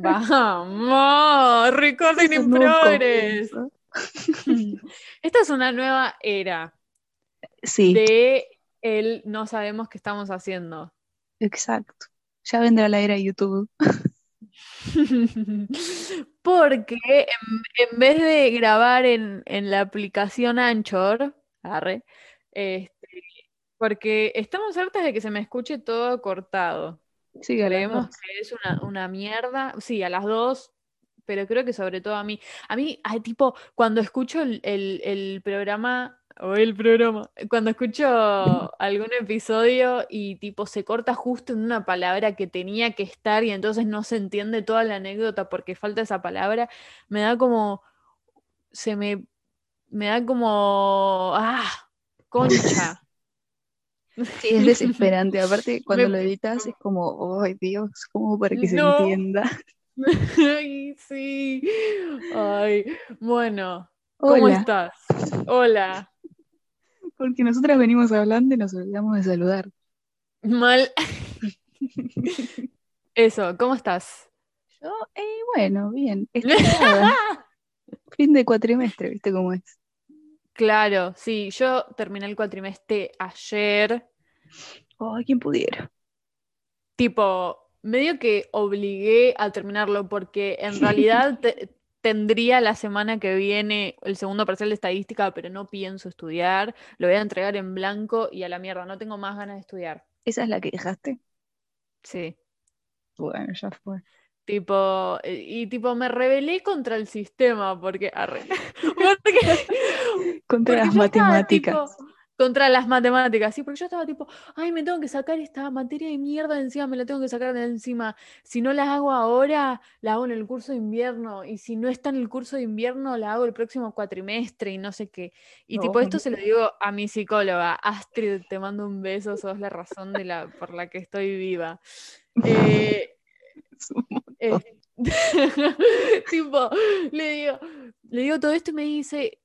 Vamos, recording in progress. Esta es una nueva era. Sí. De el no sabemos qué estamos haciendo. Exacto. Ya vendrá la era de YouTube. Porque en, vez de grabar en, la aplicación Anchor, este, porque estamos hartas de que se me escuche todo cortado. Sí, Creemos que es una, mierda. Sí, a las dos, pero creo que sobre todo a mí. A mí, tipo, cuando escucho el, el programa o el programa. Cuando escucho algún episodio y tipo se corta justo en una palabra que tenía que estar y entonces no se entiende toda la anécdota porque falta esa palabra, me da como. Se me. Me da como. ¡Ah! Concha. Sí, es desesperante. Aparte, cuando lo editas es como, ¡ay Dios! ¿Cómo para que se entienda? Ay, sí. Ay, bueno. ¿Cómo estás? Hola porque nosotras venimos hablando y nos olvidamos de saludar. Mal. Eso, ¿cómo estás? Yo, eh, bueno, bien. fin de cuatrimestre, ¿viste cómo es? Claro, sí, yo terminé el cuatrimestre ayer. Ay, quien pudiera. Tipo, medio que obligué a terminarlo porque en realidad tendría la semana que viene el segundo parcial de estadística, pero no pienso estudiar. Lo voy a entregar en blanco y a la mierda, no tengo más ganas de estudiar. ¿Esa es la que dejaste? Sí. Bueno, ya fue. Tipo, eh, y tipo me rebelé contra el sistema porque, contra las matemáticas contra las matemáticas, sí, porque yo estaba tipo, ay, me tengo que sacar esta materia de mierda de encima, me la tengo que sacar de encima. Si no la hago ahora, la hago en el curso de invierno, y si no está en el curso de invierno, la hago el próximo cuatrimestre y no sé qué. Y tipo, esto se lo digo a mi psicóloga, Astrid, te mando un beso, sos la razón de la, por la que estoy viva. Eh, eh, tipo, le digo, le digo todo esto y me dice,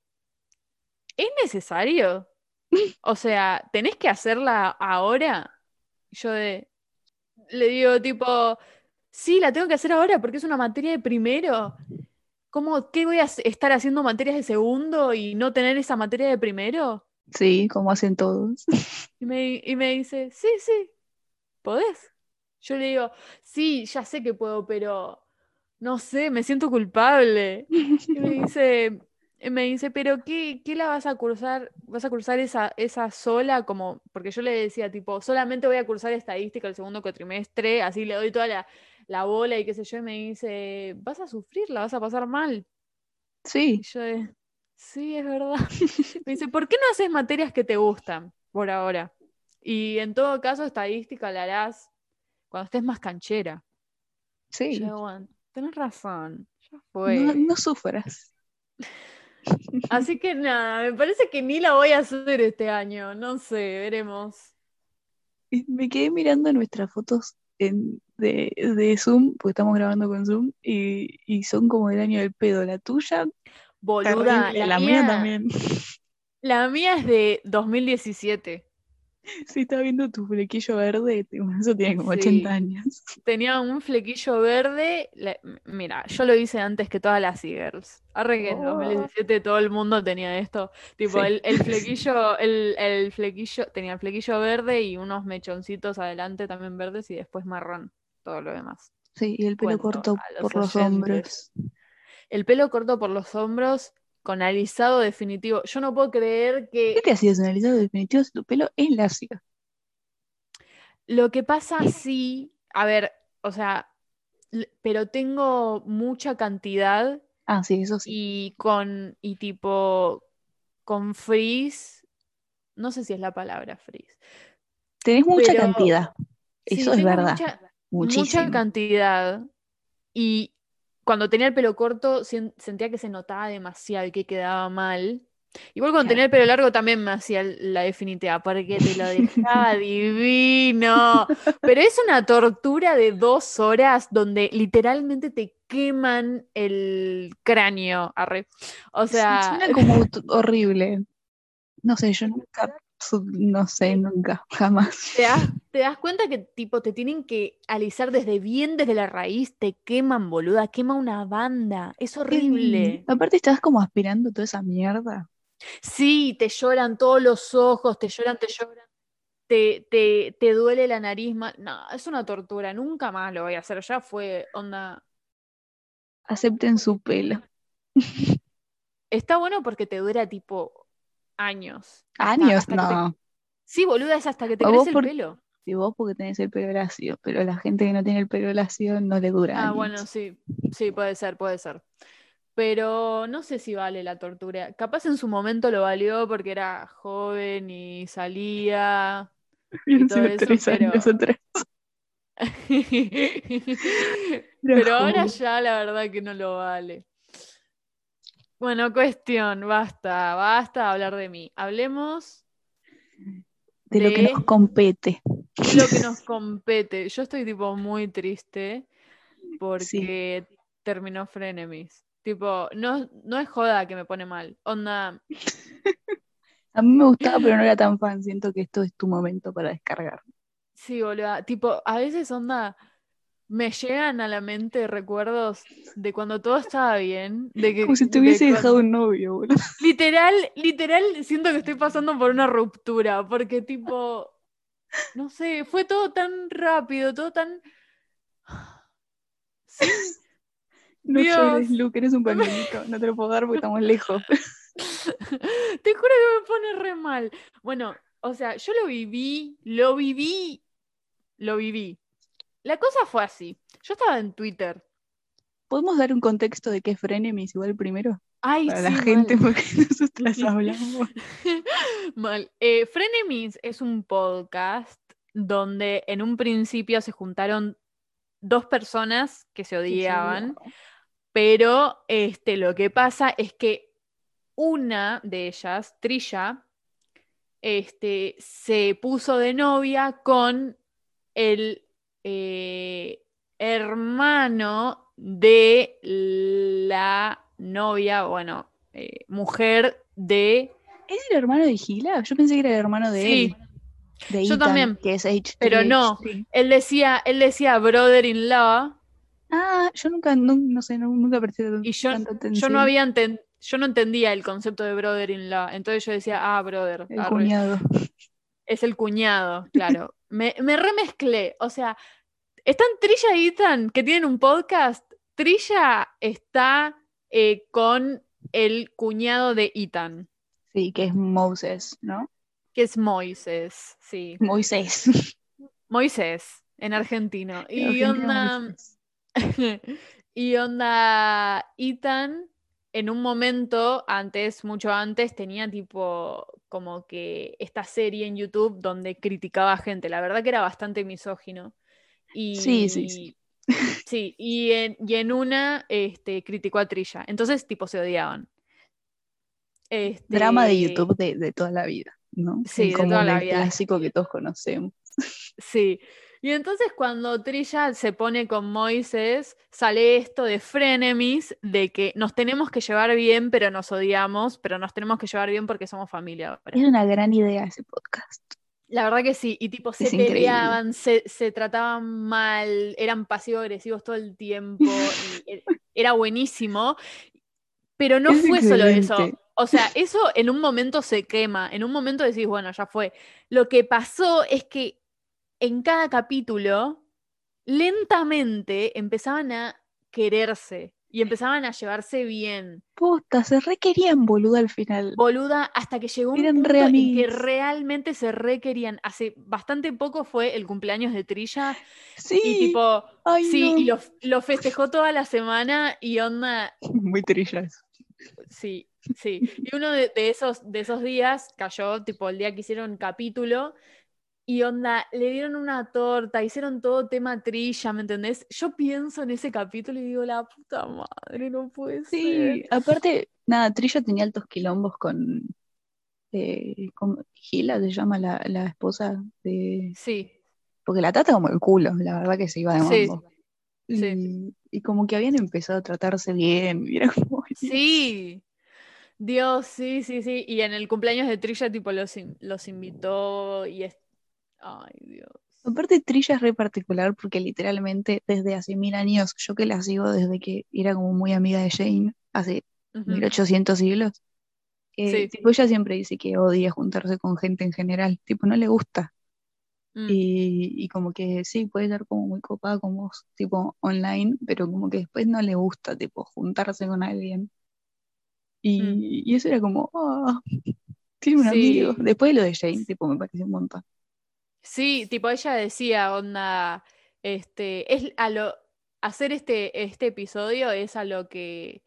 ¿es necesario? O sea, ¿tenés que hacerla ahora? Yo le digo tipo, sí, la tengo que hacer ahora porque es una materia de primero. ¿Cómo, qué voy a estar haciendo materias de segundo y no tener esa materia de primero? Sí, como hacen todos. Y me, y me dice, sí, sí, ¿podés? Yo le digo, sí, ya sé que puedo, pero no sé, me siento culpable. Y me dice, me dice, pero qué, la vas a cursar? ¿Vas a cursar esa, esa sola? Como, porque yo le decía, tipo, solamente voy a cursar estadística el segundo cuatrimestre, así le doy toda la, bola y qué sé yo, y me dice, vas a sufrir, la vas a pasar mal. Sí. Y yo, sí, es verdad. me dice, ¿por qué no haces materias que te gustan por ahora? Y en todo caso, estadística la harás cuando estés más canchera. Sí. Yo, tenés razón, ya fue. No, no sufras. Así que nada, me parece que ni la voy a hacer este año, no sé, veremos. Me quedé mirando nuestras fotos de, Zoom, porque estamos grabando con Zoom, y, son como del año del pedo. La tuya, boluda, la, mía también. La mía es de 2017. Sí, está viendo tu flequillo verde, eso tiene como 80 años. Tenía un flequillo verde, mira, yo lo hice antes que todas las e-girls. Arre que en 2017 todo el mundo tenía esto. Tipo, el, flequillo, el, flequillo, tenía el flequillo verde y unos mechoncitos adelante también verdes y después marrón, todo lo demás. Sí, y el pelo corto por los hombros. El pelo corto por los hombros con alisado definitivo. Yo no puedo creer que. ¿Qué te hacías un alisado definitivo si tu pelo es lacio? Lo que pasa, sí, a ver, o sea, pero tengo mucha cantidad. Ah, sí, eso sí. Y con, y tipo, con frizz, no sé si es la palabra frizz. Tenés mucha cantidad, eso es verdad. mucha cantidad. Y, cuando tenía el pelo corto sentía que se notaba demasiado y que quedaba mal. Igual cuando tenía el pelo largo también me hacía la definitiva, porque te lo dejaba divino. Pero es una tortura de dos horas donde literalmente te queman el cráneo. O sea. Suena como horrible. No sé, yo nunca no sé, nunca, jamás. ¿Te das, te das cuenta que tipo te tienen que alisar desde bien desde la raíz? Te queman, boluda, quema una banda. Es horrible. Aparte estás como aspirando toda esa mierda. Sí, te lloran todos los ojos, te lloran, te lloran. Te, te, te duele la nariz. No, es una tortura. Nunca más lo voy a hacer. Ya fue, onda. Acepten su pelo. Está bueno porque te dura tipo años. Años, hasta que te- no. Sí, boluda, es hasta que te crece el pelo. Y vos porque tenés el pelo lacio, pero la gente que no tiene el pelo lacio no le dura Ah, años. bueno, sí, sí, puede ser, puede ser. Pero no sé si vale la tortura. Capaz en su momento lo valió porque era joven y salía. Todo eso, tres pero-. Pero ahora ya la verdad que no lo vale. Bueno, cuestión, basta, basta de hablar de mí. Hablemos De lo que nos compete. Lo que nos compete. Yo estoy tipo muy triste porque terminó Frenemies. Tipo, no, no es joda que me pone mal. Onda, A mí me gustaba, pero no era tan fan. Siento que esto es tu momento para descargar. sí, boluda. Tipo, a veces onda, me llegan a la mente recuerdos de cuando todo estaba bien. De que, Como si te de hubiese cuando- dejado un novio, boludo. Literal, literal, siento que estoy pasando por una ruptura, porque tipo, no sé, fue todo tan rápido, todo tan... Sí, No Dios. llores, Luke, eres un pañuelito. No te lo puedo dar porque estamos lejos. te juro que me pone re mal. Bueno, o sea, yo lo viví, lo viví, lo viví. La cosa fue así. Yo estaba en Twitter. ¿Podemos dar un contexto de qué es Frenemies igual primero? Ay, Para sí, la gente, porque nosotras hablamos. Mal. Eh, Frenemies es un podcast donde en un principio se juntaron dos personas que se odiaban, pero este, lo que pasa es que una de ellas, Trilla, este, se puso de novia con el eh, hermano de la novia, bueno, eh, mujer de... ¿Es el hermano de Gila? Yo pensé que era el hermano de Sí, él. De Yo Ethan, también. Que es H3, Pero no. H3. él decía, él decía brother-in-law Ah, yo nunca, no, no sé, no- nunca presté y yo, tanta yo no había enten- yo no entendía el concepto de brother-in-law, entonces yo decía, ah, brother, El arre. cuñado. es el cuñado, claro. Me, me remezclé, o sea, están Trilla y Ethan que tienen un podcast. Trilla está eh, con el cuñado de Ethan, Sí, que es Moses, ¿no? que es Moises, sí. Moisés. Moisés, en argentino. Y onda, Moisés. y onda, Ethan en un momento, antes, mucho antes, tenía tipo como que esta serie en YouTube donde criticaba a gente. La verdad que era bastante misógino. Y, Sí, sí, sí. sí, y en, y en una este, criticó a Trilla. Entonces, tipo, se odiaban. Drama de Este, YouTube de, de toda la vida, ¿no? Sí, El de toda la vida. clásico que todos conocemos. Sí. Y entonces cuando Trilla se pone con Moises, sale esto de frenemies, de que nos tenemos que llevar bien, pero nos odiamos, pero nos tenemos que llevar bien porque somos familia ahora. Es una gran idea ese podcast. La verdad que sí, y tipo se Es peleaban, se, se trataban mal, eran pasivo-agresivos todo el tiempo, y e- era buenísimo, pero no Es fue solo eso. O sea, eso en un momento se quema, en un momento decís, bueno, ya fue. Lo que pasó es que en cada capítulo, lentamente empezaban a quererse y empezaban a llevarse bien. Posta, se requerían boludo al final. Boluda, hasta que llegó un Eran punto en que realmente se requerían. Hace bastante poco fue el cumpleaños de Trilla Sí. y tipo, Ay, sí, no. y lo, lo festejó toda la semana y onda, Muy trillas. sí, sí. Y uno de, de esos, de esos días cayó, tipo, el día que hicieron capítulo y onda, le dieron una torta, hicieron todo tema Trilla, ¿me entendés? Yo pienso en ese capítulo y digo, la puta madre, no puede ser. Sí, aparte, nada, Trilla tenía altos quilombos con, eh, con Gila, se llama la, la esposa de... Sí, Porque la trata como el culo, la verdad que se iba de Sí, mambo. sí. Y, y como que habían empezado a tratarse bien, y era como, sí. Dios, sí, sí, sí. Y en el cumpleaños de Trilla, tipo, los, in- los invitó y es... Ay, Dios. Aparte, Trilla es re particular porque literalmente desde hace mil años, yo que la sigo desde que era como muy amiga de Jane, hace Ujú. 1800 siglos, eh, Sí. tipo, ella siempre dice que odia juntarse con gente en general, tipo, no le gusta. Mm. Y, y como que sí, puede ser como muy copada con vos, tipo, online, pero como que después no le gusta, tipo, juntarse con alguien. Y, Mm. y eso era como, ah, tiene un Sí. amigo. Después de lo de Jane, tipo, me pareció un montón. Sí, tipo, ella decía, onda, este, es a lo, hacer este, este episodio es a lo que,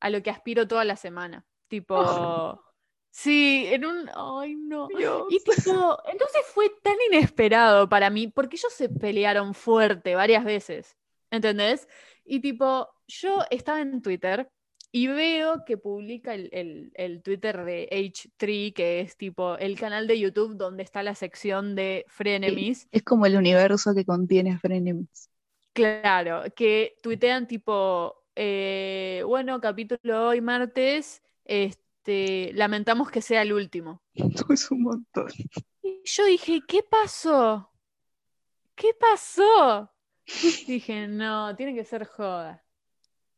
a lo que aspiro toda la semana. Tipo, sí, en un, ay, no. Dios. Y tipo, entonces fue tan inesperado para mí, porque ellos se pelearon fuerte varias veces, ¿entendés? Y tipo, yo estaba en Twitter y veo que publica el, el- el Twitter de H3, que es tipo el canal de YouTube donde está la sección de Frenemies. Es como el universo que contiene Frenemies. Claro, que tuitean tipo, eh, bueno, capítulo hoy martes, este, lamentamos que sea el último. Es un montón. Y yo dije, ¿qué pasó? ¿Qué pasó? Dije, no, tiene que ser joda.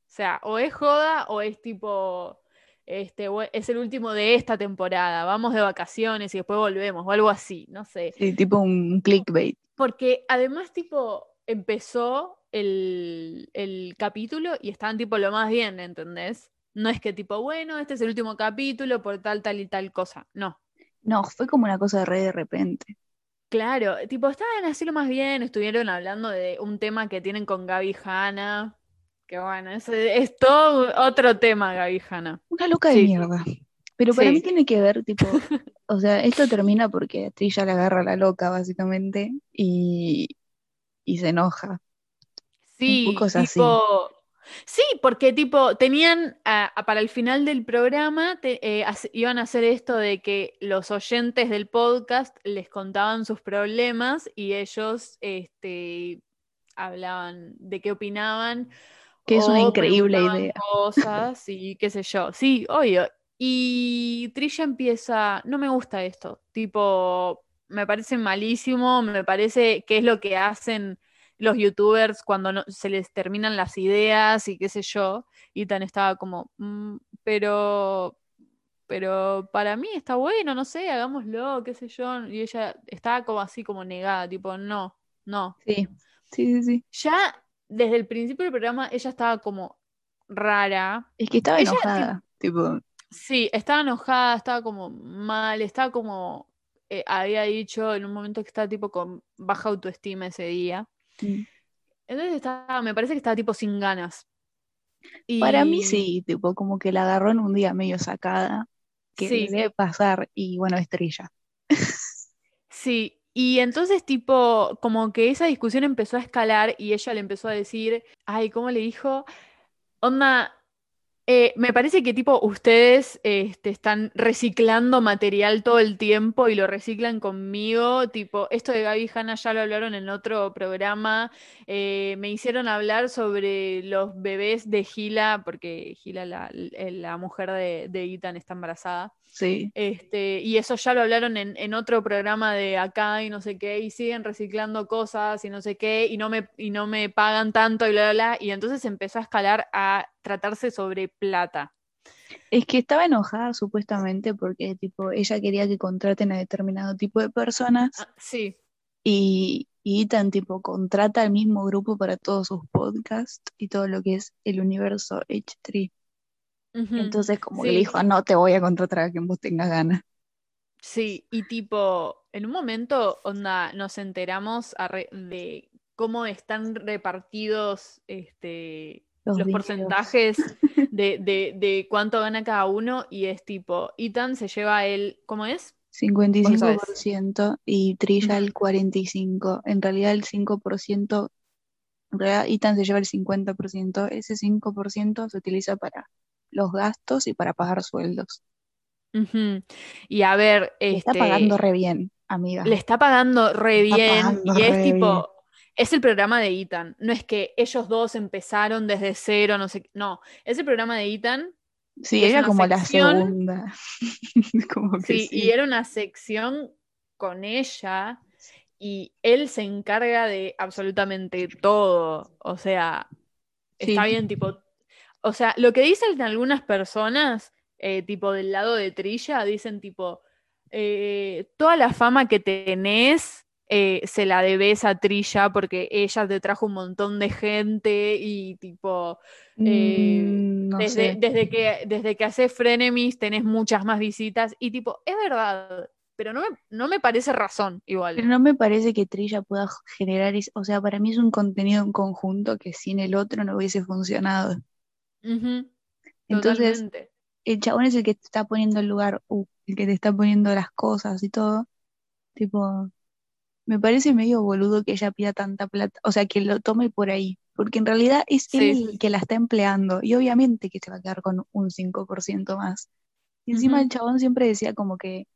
O sea, o es joda o es tipo, este, es el último de esta temporada, vamos de vacaciones y después volvemos, o algo así, no sé. Sí, tipo un clickbait. Porque además, tipo, empezó el, el capítulo y estaban tipo lo más bien, ¿entendés? No es que tipo, bueno, este es el último capítulo por tal, tal y tal cosa. No. No, fue como una cosa de re de repente. Claro, tipo, estaban así lo más bien, estuvieron hablando de un tema que tienen con Gaby Hanna, que bueno, ese es todo otro tema, Gaby Hanna. Una loca de mierda. Pero para Sí. mí tiene que ver, tipo, o sea, esto termina porque Trilla le agarra a la loca, básicamente, y, y se enoja. Sí, poco es así. tipo, sí, porque tipo tenían a- a- para el final del programa te- eh, iban a hacer esto de que los oyentes del podcast les contaban sus problemas y ellos este, hablaban de qué opinaban. Que es una increíble idea. Cosas y qué sé yo. Sí, obvio. Y Trilla empieza, no me gusta esto, tipo, me parece malísimo, me parece que es lo que hacen los youtubers cuando no- se les terminan las ideas y qué sé yo. Y Tan estaba como, "Mm, pero, pero para mí está bueno, no sé, hagámoslo, qué sé yo. Y ella estaba como así, como negada, tipo, no, no. Sí, sí, sí, sí. Ya desde el principio del programa ella estaba como rara. Es que estaba Ella, enojada, tipo, Sí, estaba enojada, estaba como mal, estaba como, eh, había dicho en un momento que estaba tipo con baja autoestima ese día. mm. Entonces estaba, me parece que estaba tipo sin ganas. para mí sí, tipo, como que la agarró en un día medio sacada, que Sí. debe pasar, y bueno, es Trilla. Sí, y entonces tipo, como que esa discusión empezó a escalar y ella le empezó a decir, ay, ¿cómo le dijo? Onda, eh, me parece que tipo ustedes este, están reciclando material todo el tiempo y lo reciclan conmigo, tipo, esto de Gaby y Hanna ya lo hablaron en otro programa, eh, me hicieron hablar sobre los bebés de Gila, porque Gila, la, la mujer de, de Ethan, está embarazada. Sí, Este, y eso ya lo hablaron en, en otro programa de acá y no sé qué, y siguen reciclando cosas y no sé qué, y no me, y no me pagan tanto y bla, bla, bla. Y entonces empezó a escalar a tratarse sobre plata. es que estaba enojada supuestamente porque, tipo, ella quería que contraten a determinado tipo de personas, Ah, sí, y, y Ethan, tipo, contrata al mismo grupo para todos sus podcasts y todo lo que es el universo H3. Entonces, como que Sí. le dijo, no te voy a contratar a quien vos tengas ganas. sí, y tipo, en un momento, onda, nos enteramos de cómo están repartidos este, Los porcentajes de, de, de cuánto gana cada uno, y es tipo, Ethan se lleva el, ¿cómo es? 55% y Trilla el 45%. En realidad el 5%, en realidad Ethan se lleva el 50%. Ese 5% se utiliza para los gastos y para pagar sueldos. Y a ver, Le está este, pagando re bien, amiga. le está pagando re está bien pagando y es tipo, es el programa de Ethan. No es que ellos dos empezaron desde cero, no sé, no, es el programa de Ethan Sí, una como la segunda. como que Sí, y era una sección con ella y él se encarga de absolutamente todo. O sea, está bien, tipo. O sea, lo que dicen algunas personas, eh, tipo del lado de Trilla, dicen tipo, eh, toda la fama que tenés eh, se la debes a Trilla porque ella te trajo un montón de gente y tipo, eh, Mm, no desde, desde que, desde que haces Frenemies tenés muchas más visitas y tipo, es verdad, pero no me, no me parece razón igual. Pero no me parece que Trilla pueda generar, o sea, para mí es un contenido en conjunto que sin el otro no hubiese funcionado. Entonces, totalmente. el chabón es el que te está poniendo el lugar, uh, el que te está poniendo las cosas y todo. Tipo, me parece medio boludo que ella pida tanta plata, o sea, que lo tome por ahí, porque en realidad es él el que la está empleando y obviamente que se va a quedar con un 5% más. Y encima el chabón siempre decía como que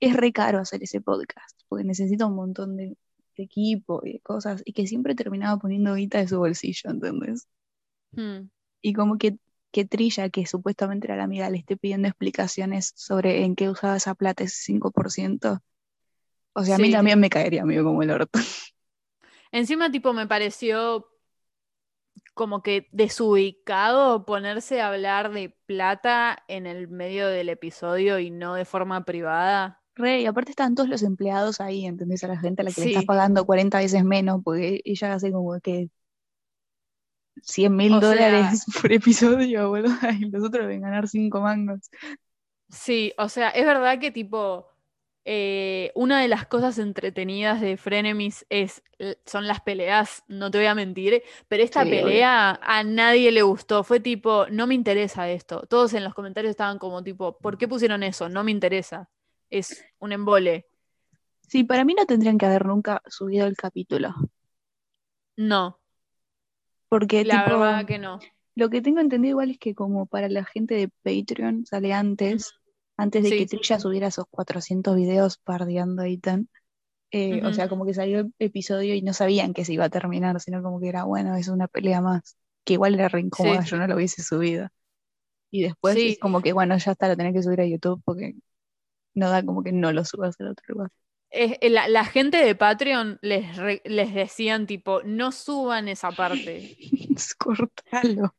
es re caro hacer ese podcast, porque necesita un montón de, de equipo y de cosas, y que siempre terminaba poniendo guita de su bolsillo, ¿entendés? Mm. Y como que, que Trilla, que supuestamente era la amiga, le esté pidiendo explicaciones sobre en qué usaba esa plata, ese 5%. O sea, a mí también me caería medio como el orto. Encima, tipo, me pareció como que desubicado ponerse a hablar de plata en el medio del episodio y no de forma privada. Re, y aparte estaban todos los empleados ahí, ¿entendés? A la gente a la que le estás pagando 40 veces menos, porque ella hace como que 100 mil sea- dólares por episodio, boludo, y los otros deben ganar 5 mangos. Sí, o sea, es verdad que tipo, eh, una de las cosas entretenidas de Frenemies es, son las peleas, no te voy a mentir, pero esta Sí, obvio. pelea a nadie le gustó, fue tipo, no me interesa esto. Todos en los comentarios estaban como tipo, ¿por qué pusieron eso? No me interesa. Es un embole. Sí, para mí no tendrían que haber nunca subido el capítulo, No, porque la tipo, verdad que no. lo que tengo entendido igual es que como para la gente de Patreon sale antes, antes de Sí, que Trilla sí. subiera esos 400 videos pardeando y tan, eh, o sea, como que salió el episodio y no sabían que se iba a terminar, sino como que era, bueno, es una pelea más, que igual era re incómoda, Sí, yo no lo hubiese subido. Y después como que, bueno, ya está, lo tenés que subir a YouTube porque no da como que no lo subas al otro lugar. Eh, la, la gente de Patreon les, re- les decían tipo, no suban esa parte. Cortalo.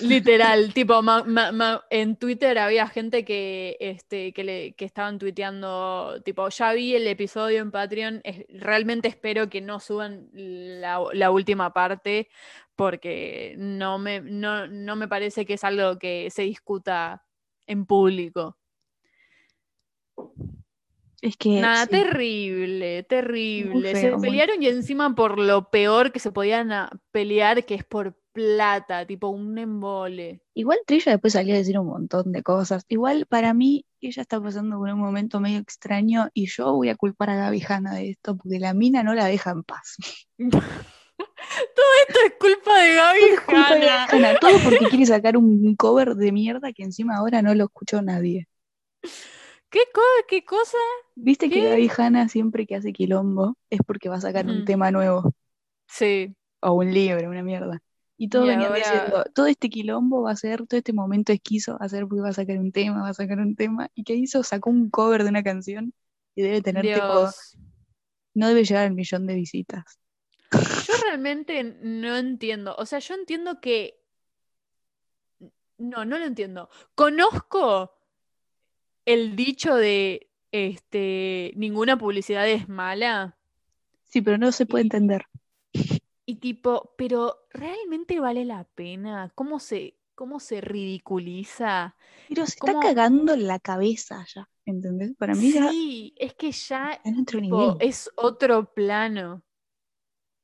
Literal, tipo, ma- ma- ma- en Twitter había gente que, este, que, le, que estaban tuiteando, tipo, ya vi el episodio en Patreon, es- realmente espero que no suban la, la última parte porque no me, no, no me parece que es algo que se discuta en público. Es que Nada, sí, terrible, terrible. feo, Se muy pelearon y encima por lo peor que se podían a- pelear, que es por plata, tipo un embole. Igual Trilla después salió a decir un montón de cosas. Igual para mí ella está pasando por un momento medio extraño y yo voy a culpar a Gaby Hanna de esto porque la mina no la deja en paz. Todo esto es culpa de Gaby Todo de Hanna. Hanna, todo porque quiere sacar un cover de mierda que encima ahora no lo escuchó nadie. ¿Qué, co- qué cosa? Viste que. Gaby Hanna siempre que hace quilombo es porque va a sacar un Ujú. tema nuevo Sí, o un libro, una mierda. Y todos Y ahora- diciendo, todo este quilombo va a ser, todo este momento esquizo va a ser porque va a sacar un tema, va a sacar un tema. ¿Y qué hizo? Sacó un cover de una canción y debe tener tipo, Dios. no debe llegar al millón de visitas. Yo realmente no entiendo. O sea, yo entiendo que. No, no lo entiendo. Conozco el dicho de este ninguna publicidad es mala. Sí, pero no se puede Y- entender. Y tipo, pero ¿realmente vale la pena? ¿Cómo se, cómo se ridiculiza? Pero se está ¿Cómo- cagando en la cabeza ya, ¿entendés? Para mí ya Sí, es que ya otro tipo, nivel. es otro plano.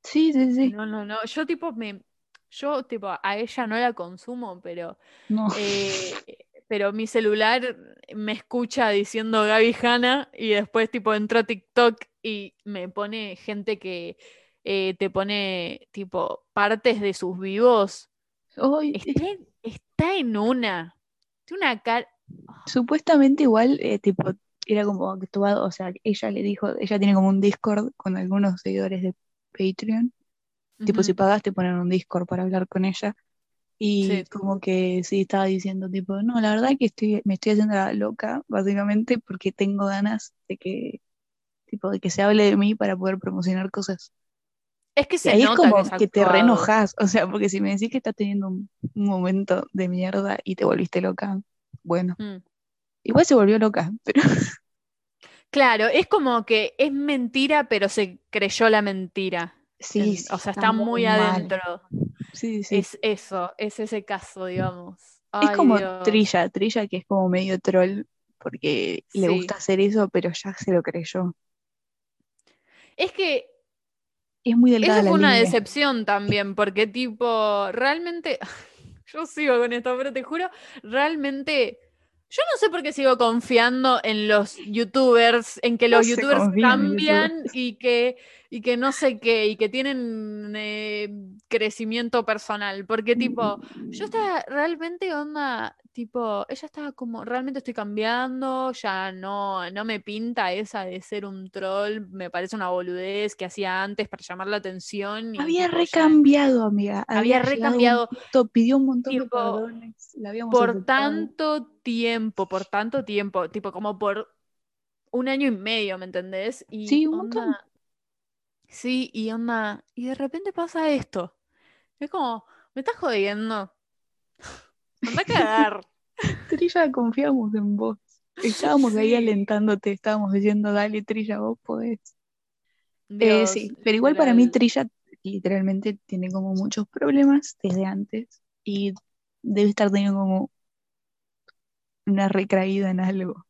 Sí, sí, sí. No, no, no. Yo tipo me. Yo tipo a ella no la consumo, pero. No. eh, pero mi celular me escucha diciendo Gaby Hanna y después tipo entro a TikTok y me pone gente que eh, te pone tipo partes de sus vivos. Está en, está en una. Tiene una cara. supuestamente igual, eh, tipo, era como actuado, o sea, ella le dijo, ella tiene como un Discord con algunos seguidores de Patreon. Tipo, si pagas te ponen un Discord para hablar con ella. Y Sí. como que sí estaba diciendo, tipo, no, la verdad que estoy, me estoy haciendo la loca, básicamente, porque tengo ganas de que, tipo, de que se hable de mí para poder promocionar cosas. Es que Y se ahí es como que te reenojas, o sea, porque si me decís que estás teniendo un, un momento de mierda y te volviste loca, bueno, Mm. igual se volvió loca, pero Claro, es como que es mentira, pero se creyó la mentira. sí, En- sí, o sea, está muy mal. adentro. Sí, sí. Es eso, es ese caso, digamos. Es como Dios. Trilla, Trilla que es como medio troll porque le gusta hacer eso, pero ya se lo creyó. Es que Es muy delgada Eso fue una línea. decepción también, porque tipo, realmente, yo sigo con esto, pero te juro, realmente, yo no sé por qué sigo confiando en los youtubers, en que los youtubers cambian y que, y que no sé qué, y que tienen eh, crecimiento personal, porque tipo, yo estaba realmente onda, tipo, ella estaba como, realmente estoy cambiando, ya no, no me pinta esa de ser un troll, me parece una boludez que hacía antes para llamar la atención. Y, Había tipo, ya recambiado, amiga. Había un recambiado. punto, pidió un montón de Tipo, perdones. La habíamos por aceptado. tanto tiempo, por tanto tiempo, tipo como por un año y medio, ¿me entendés? Y Sí, un montón. onda, sí, y onda, y de repente pasa esto. Es como, me estás jodiendo. Anda a cagar. Trilla, confiamos en vos. Estábamos ahí alentándote, estábamos diciendo, dale, Trilla, vos podés. Eh, sí, pero igual para mí. Trilla literalmente tiene como muchos problemas desde antes y debe estar teniendo como una recaída en algo.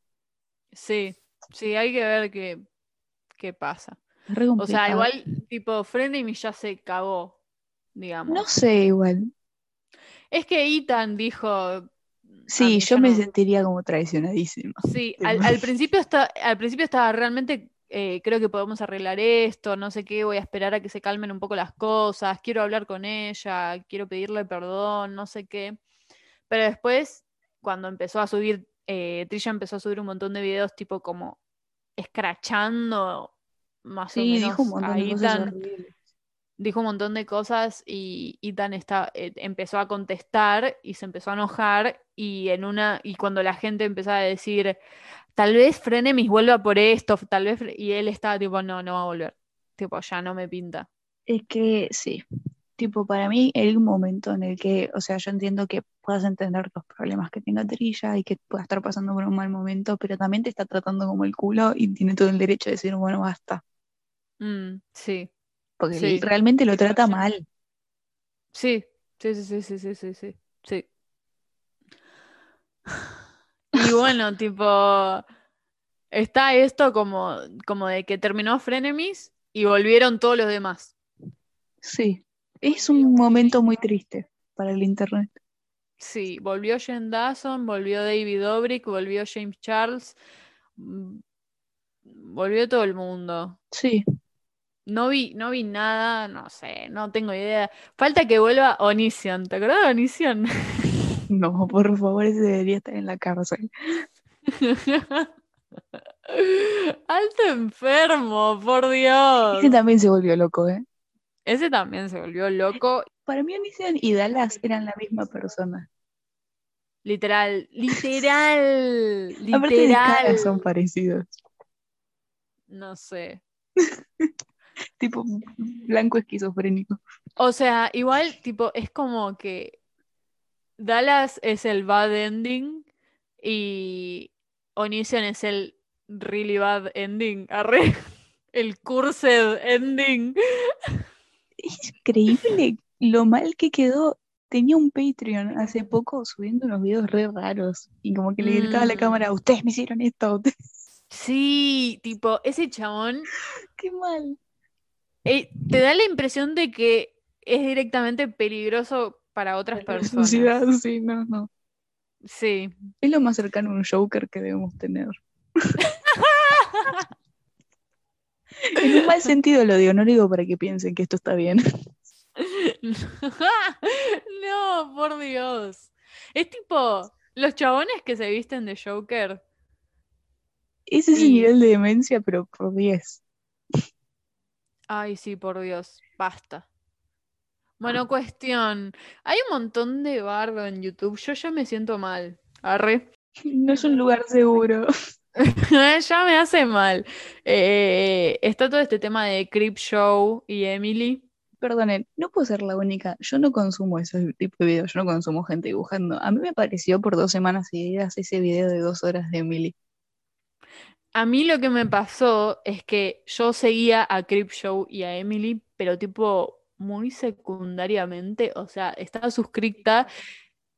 Sí, sí, hay que ver qué, qué pasa. O sea, igual, tipo, Frenemy ya se cagó, digamos. No sé, igual. Es que Ethan dijo. Sí, yo me sentiría como traicionadísima. Sí, al, al principio está, al principio estaba realmente. eh, creo que podemos arreglar esto, no sé qué, voy a esperar a que se calmen un poco las cosas, quiero hablar con ella, quiero pedirle perdón, no sé qué. Pero después, cuando empezó a subir, eh, Trisha empezó a subir un montón de videos tipo como escrachando más o Sí, menos dijo un montón de cosas Ethan. horribles. Dijo un montón de cosas y Ethan está, eh, empezó a contestar y se empezó a enojar y en una y cuando la gente empezaba a decir tal vez Frenemies vuelva por esto, tal vez Fre-", y él estaba tipo no, no va a volver. Tipo, ya no me pinta. Es que sí, tipo, para mí un momento en el que, o sea, yo entiendo que puedas entender los problemas que tenga Trilla y que pueda estar pasando por un mal momento, pero también te está tratando como el culo y tiene todo el derecho de decir, bueno, basta, Mm, sí, porque realmente lo trata mal. Sí, sí, sí, sí, sí, sí, sí, sí. Y bueno, tipo, está esto como, como de que terminó Frenemies y volvieron todos los demás. Sí, es un momento muy triste para el Internet. Sí, volvió Jen Dawson, volvió David Dobrik, volvió James Charles, mm, volvió todo el mundo. Sí, no vi, no vi nada, no sé, no tengo idea. Falta que vuelva Onision. ¿Te acordás de Onision? no, por favor, ese debería estar en la cárcel. Alto enfermo, por Dios. Ese también se volvió loco, ¿eh? Ese también se volvió loco, Para mí Onision y Dallas eran la misma persona. literal, literal, Aparte de cara literal. son parecidos. No sé. Tipo blanco esquizofrénico. O sea, igual, tipo, es como que Dallas es el bad ending y Onision es el really bad ending. Arre, el cursed ending. Es increíble lo mal que quedó. Tenía un Patreon hace poco subiendo unos videos re raros y como que le gritaba a la Mm. cámara, ustedes me hicieron esto, ustedes-". Sí, tipo, ese chabón qué mal. Eh, te da la impresión de que es directamente peligroso para otras personas. sociedad, sí, no, no. Sí. Es lo más cercano a un Joker que debemos tener. En un mal sentido lo digo, no lo digo para que piensen que esto está bien. No, por Dios. Es tipo los chabones que se visten de Joker. Es ese Y- nivel de demencia, pero por 10. Ay, sí, por Dios, basta. Bueno, cuestión. Hay un montón de bardo en YouTube. Yo ya me siento mal. Arre. No es un lugar seguro. ya me hace mal. Eh, está todo este tema de Creep Show y Emily. Perdonen, no puedo ser la única. Yo no consumo ese tipo de videos. Yo no consumo gente dibujando. A mí me pareció por dos semanas seguidas ese video de dos horas de Emily. A mí lo que me pasó es que yo seguía a Creep Show y a Emily, pero tipo muy secundariamente. O sea, estaba suscrita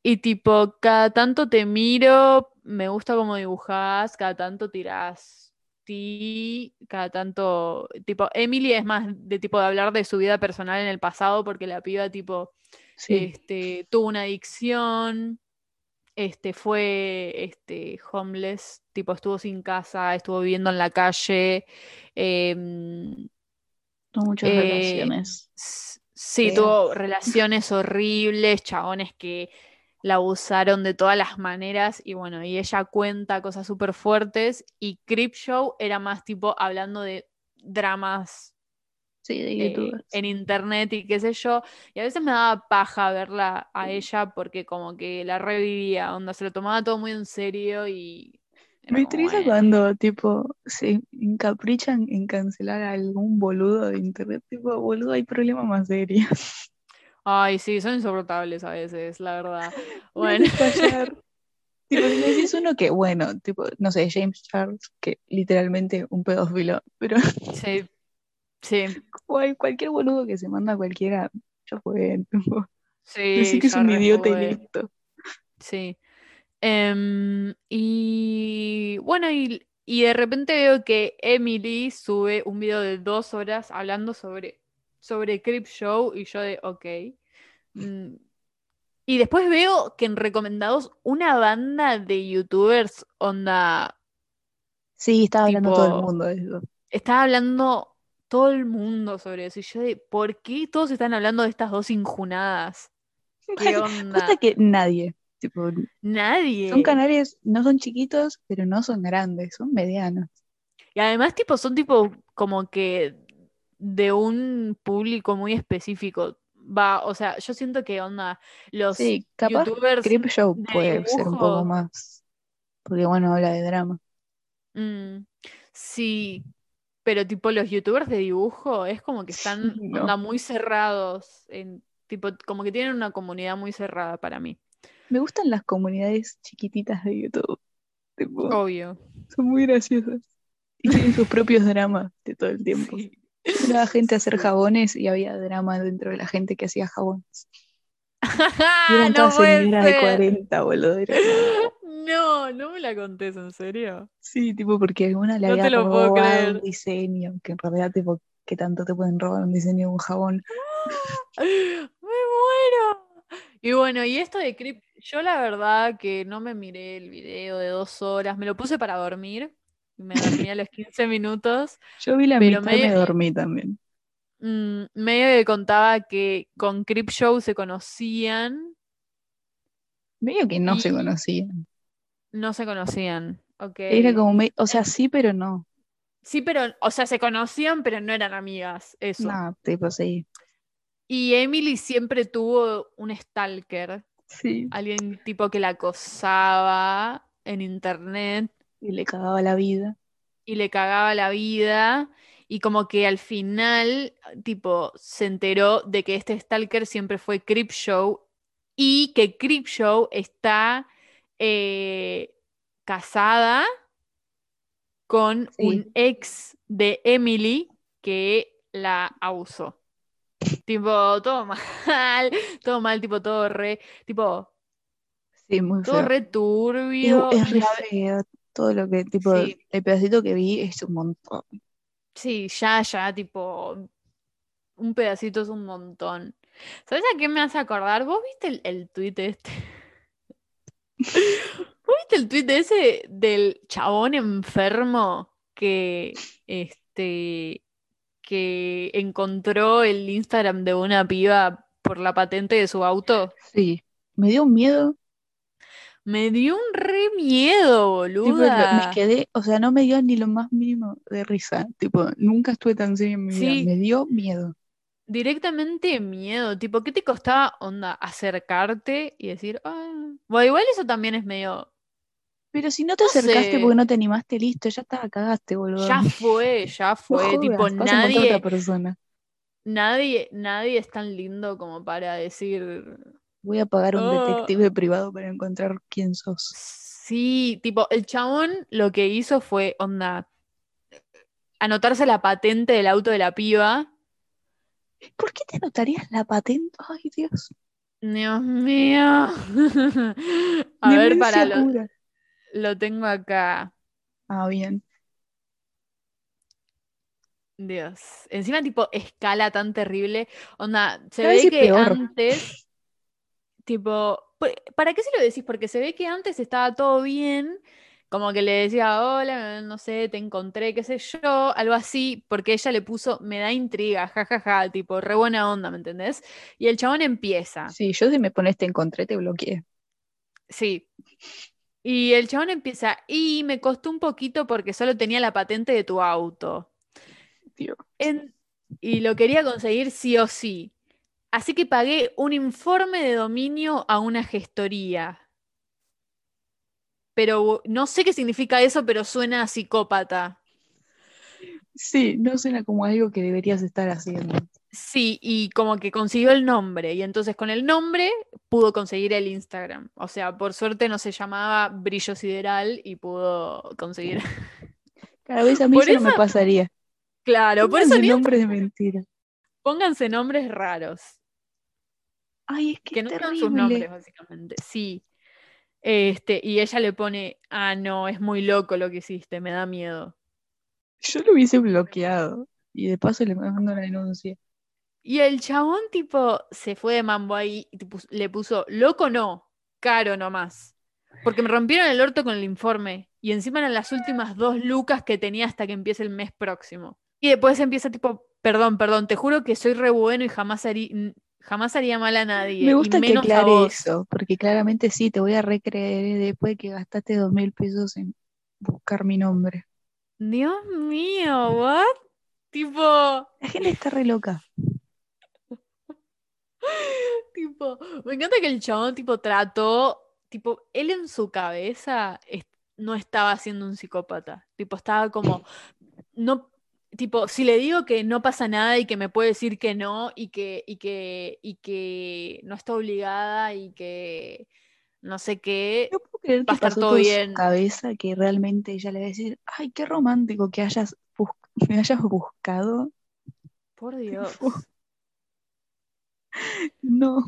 y tipo, cada tanto te miro, me gusta cómo dibujas, cada tanto tirás ti, cada tanto, tipo, Emily es más de tipo de hablar de su vida personal en el pasado porque la piba tipo, este, tuvo una adicción, este, fue este, homeless, tipo, estuvo sin casa, estuvo viviendo en la calle. Em, tuvo muchas eh, relaciones. Sí, tuvo relaciones horribles, chabones que la usaron de todas las maneras y bueno, y ella cuenta cosas súper fuertes y Creep Show era más tipo hablando de dramas sí, de eh, en internet y qué sé yo, y a veces me daba paja verla a ella porque como que la revivía, onda, se lo tomaba todo muy en serio y... Me interesa cuando, tipo, se encaprichan en cancelar a algún boludo de internet, tipo, boludo, hay problemas más serios. Ay, sí, son insoportables a veces, la verdad. Bueno. tipo, si decís uno que, bueno, tipo, no sé, James Charles, que literalmente un pedófilo, pero. Sí. Sí. cualquier boludo que se manda a cualquiera, ya fue. sí. sí que es un idiota y listo. Sí. Em, y bueno, y, y de repente veo que Emily sube un video de dos horas hablando sobre sobre Crip Show y yo de, ok. Mm. Y después veo que en recomendados una banda de youtubers onda... Sí, estaba hablando todo el mundo de eso. Estaba hablando todo el mundo sobre eso. Y yo de, ¿por qué todos están hablando de estas dos injunadas? ¿Qué onda? que nadie. Tipo, nadie. Son canales, no son chiquitos, pero no son grandes, son medianos. Y además, tipo, son tipo como que de un público muy específico. Va, o sea, yo siento que onda, los sí, capaz youtubers Crip Show puede ser un poco más, porque bueno, habla de drama. Mm, sí, pero tipo los youtubers de dibujo es como que están muy cerrados, en, tipo, como que tienen una comunidad muy cerrada para mí. Me gustan las comunidades chiquititas de YouTube. Obvio. Son muy graciosas. Y tienen sus propios dramas de todo el tiempo. Era gente a hacer jabones y había drama dentro de la gente que hacía jabones. eran no señoras de 40, boludo. No, no me la contés, ¿en serio? Sí, tipo, porque alguna le no había robado un diseño, que en realidad, tipo, que tanto te pueden robar un diseño de un jabón. ¡Me muero! Y bueno, y esto de Crip, yo la verdad que no me miré el video de dos horas, me lo puse para dormir me dormí a los 15 minutos. Yo vi la pero mitad y me dormí también. Mm, medio que contaba que con Crip Show se conocían. Medio que no se conocían. No se conocían, ok. Era como, o sea, sí, pero no. Sí, pero, o sea, se conocían, pero no eran amigas, eso. No, tipo, sí. Y Emily siempre tuvo un stalker. Sí. Alguien tipo que la acosaba en internet y le cagaba la vida. Y le cagaba la vida. Y como que al final, tipo, se enteró de que este Stalker siempre fue Show y que Show está eh, casada con un ex de Emily que la abusó. Tipo, todo mal, todo mal, tipo, todo re, tipo, sí, muy todo re turbio. Es, re feo, todo lo que, tipo, el pedacito que vi es un montón. Sí, ya, ya, tipo, un pedacito es un montón. ¿Sabes a qué me hace acordar? ¿Vos viste el, el tweet este? ¿Vos viste el tweet ese del chabón enfermo que, este, que encontró el Instagram de una piba por la patente de su auto? Sí, me dio un miedo me dio un re miedo, boluda. me quedé, o sea, no me dio ni lo más mínimo de risa. Tipo, nunca estuve tan serio en mi vida. Me dio miedo. Directamente miedo. Tipo, ¿qué te costaba onda acercarte y decir, ah, bueno, igual eso también es medio. Pero si no te No acercaste sé. porque no te animaste, listo, ya estaba, cagaste, boludo. Ya fue, ya fue. tipo, nadie, otra persona. nadie, nadie es tan lindo como para decir. Voy a pagar un "Oh". detective privado para encontrar quién sos. Sí, tipo, el chabón lo que hizo fue, onda, anotarse la patente del auto de la piba. ¿Por qué te anotarías la patente? Ay, Dios. Dios mío. A ver, para, lo, lo tengo acá. Ah, bien. Dios. Encima, tipo, escala tan terrible. Onda, se Cada ve que peor. antes, tipo, ¿para qué se lo decís? Porque se ve que antes estaba todo bien, como que le decía, hola, no sé, te encontré, qué sé yo, algo así, porque ella le puso, me da intriga, jajaja, tipo, re buena onda, ¿me entendés? Y el chabón empieza, Sí, yo si me pones te encontré, te bloqueé. sí. Y el chabón empieza, y me costó un poquito porque solo tenía la patente de tu auto. En- y lo quería conseguir sí o sí. Así que pagué un informe de dominio a una gestoría. Pero no sé qué significa eso, pero suena a psicópata. Sí, no suena como algo que deberías estar haciendo. Sí, y como que consiguió el nombre. Y entonces con el nombre pudo conseguir el Instagram. O sea, por suerte no se llamaba Brillo Sideral y pudo conseguir. Cada vez a mí eso no me pasaría. Claro, por eso nombres de mentira. pónganse nombres raros. Ay, es que, que no sus nombres, básicamente. Sí. Este, y ella le pone, ah, no, es muy loco lo que hiciste, me da miedo. Yo lo hubiese bloqueado. Y de paso le mando una denuncia. Y el chabón, tipo, se fue de mambo ahí y le puso, loco no, caro nomás. Porque me rompieron el orto con el informe. Y encima eran las últimas dos lucas que tenía hasta que empiece el mes próximo. Y después empieza tipo, perdón, perdón, te juro que soy re bueno y jamás haría, jamás haría mal a nadie. Me y gusta que menos a aclare eso, porque claramente sí, te voy a recreer después de que gastaste dos mil pesos en buscar mi nombre. Dios mío, ¿what? Tipo, La gente está re loca. tipo, me encanta que el chabón, tipo, trató, tipo, él en su cabeza no estaba siendo un psicópata. Tipo, estaba como, no, tipo, si le digo que no pasa nada y que me puede decir que no y que, y que, y que no está obligada y que no sé qué, No puedo creer va a estar todo bien. su cabeza que realmente ella le va a decir, ay, qué romántico que hayas me hayas buscado. por Dios. No,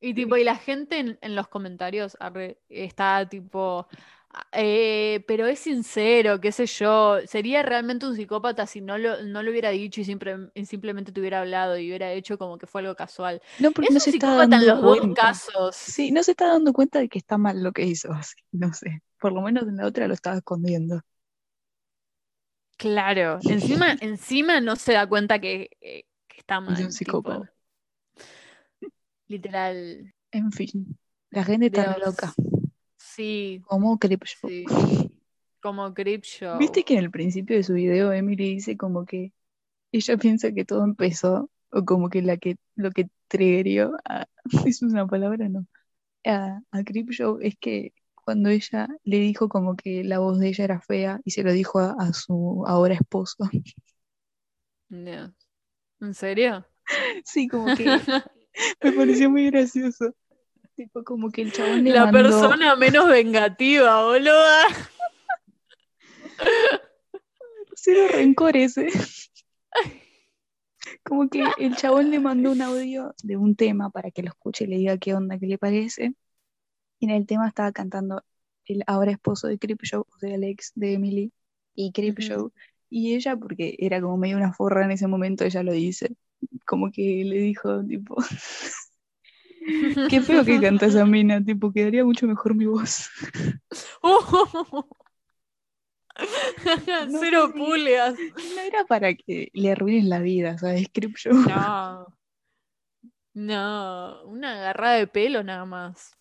Y tipo, y la gente en, en los comentarios arre, está tipo, "Ah, eh, pero es sincero, qué sé yo, sería realmente un psicópata si no lo, no lo hubiera dicho y, siempre, y simplemente te hubiera hablado y hubiera hecho como que fue algo casual. no porque Es no un se está psicópata en dando los dos cuenta. casos. Sí, no se está dando cuenta de que está mal lo que hizo, así, no sé. Por lo menos en la otra lo estaba escondiendo. Claro, encima, encima no se da cuenta que, eh, que está mal. Es un tipo, psicópata. literal. En fin, la gente está Dios. loca. Sí, Como Creepshow. sí. Como Creep Show. ¿Viste que en el principio de su video Emily dice como que ella piensa que todo empezó, o como que la que lo que triggerió a, es una palabra, no, a, a Creepshow es que cuando ella le dijo como que la voz de ella era fea y se lo dijo a, a su ahora esposo. ¿En serio? Sí, como que me pareció muy gracioso. Tipo, como que el chabón le La mandó, persona menos vengativa, boluda. cero rencores, ¿eh? Como que el chabón le mandó un audio de un tema para que lo escuche y le diga qué onda, qué le parece. Y en el tema estaba cantando el ahora esposo de Creepshow, o sea, el ex de Emily, y Creepshow. Y ella, porque era como medio una forra en ese momento, ella lo dice. Como que le dijo, tipo, qué feo que canta esa mina, tipo, quedaría mucho mejor mi voz. No Cero pulgas. No era para que le arruines la vida, ¿sabes? Creepshow. No. No, una agarrada de pelo nada más.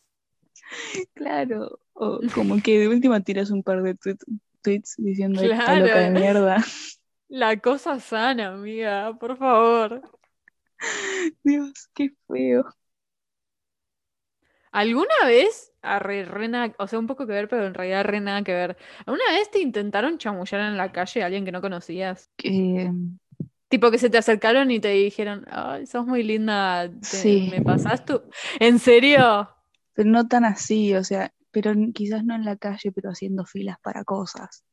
Claro. O como que de última tiras un par de tweets, tweets diciendo esta loca de Claro. mierda. La cosa sana, amiga, por favor. Dios, qué feo. ¿Alguna vez, a re, nada- o sea, un poco que ver, pero en realidad re nada que ver, ¿alguna vez te intentaron chamullar en la calle a alguien que no conocías? Que, Tipo que se te acercaron y te dijeron, ay, sos muy linda, te- Sí. ¿me pasás tú? ¿En serio? pero no tan así, o sea, pero quizás no en la calle, pero haciendo filas para cosas.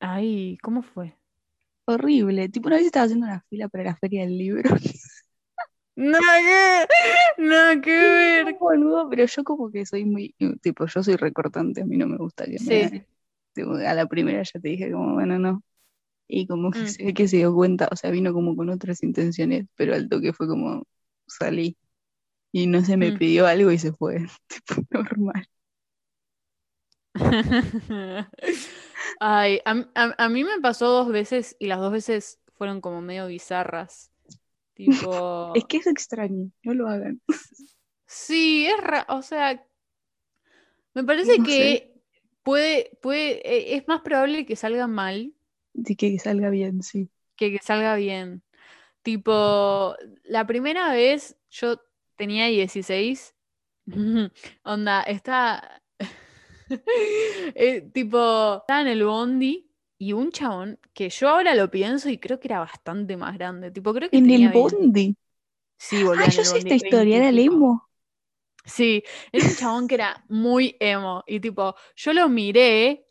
Ay, ¿cómo fue? Horrible. Tipo, una vez estaba haciendo una fila para la feria del libro. Nada que, nada que ver. No, boludo, pero yo como que soy muy, tipo, yo soy recortante, a mí no me gusta que me Sí. tipo, a la primera ya te dije como, bueno, no. Y como que Mm. se que se dio cuenta, o sea, vino como con otras intenciones, pero al toque fue como, salí. Y no se me Mm. pidió algo y se fue, tipo, normal. Ay, a, a- a mí me pasó dos veces y las dos veces fueron como medio bizarras. Tipo, Es que es extraño, no lo hagan. sí, es ra- o sea, me parece No que puede, puede, eh, es más probable que salga mal De que salga bien, sí. que que salga bien. Tipo, la primera vez yo tenía 16. Onda, está. eh, tipo, estaba en el bondi y un chabón que yo ahora lo pienso y creo que era bastante más grande. Tipo, creo que En tenía el 20. bondi. Sí, boludo, Ah, yo sé esta historia, 20 era el emo. Sí, era un chabón que era muy emo. Y tipo, yo lo miré,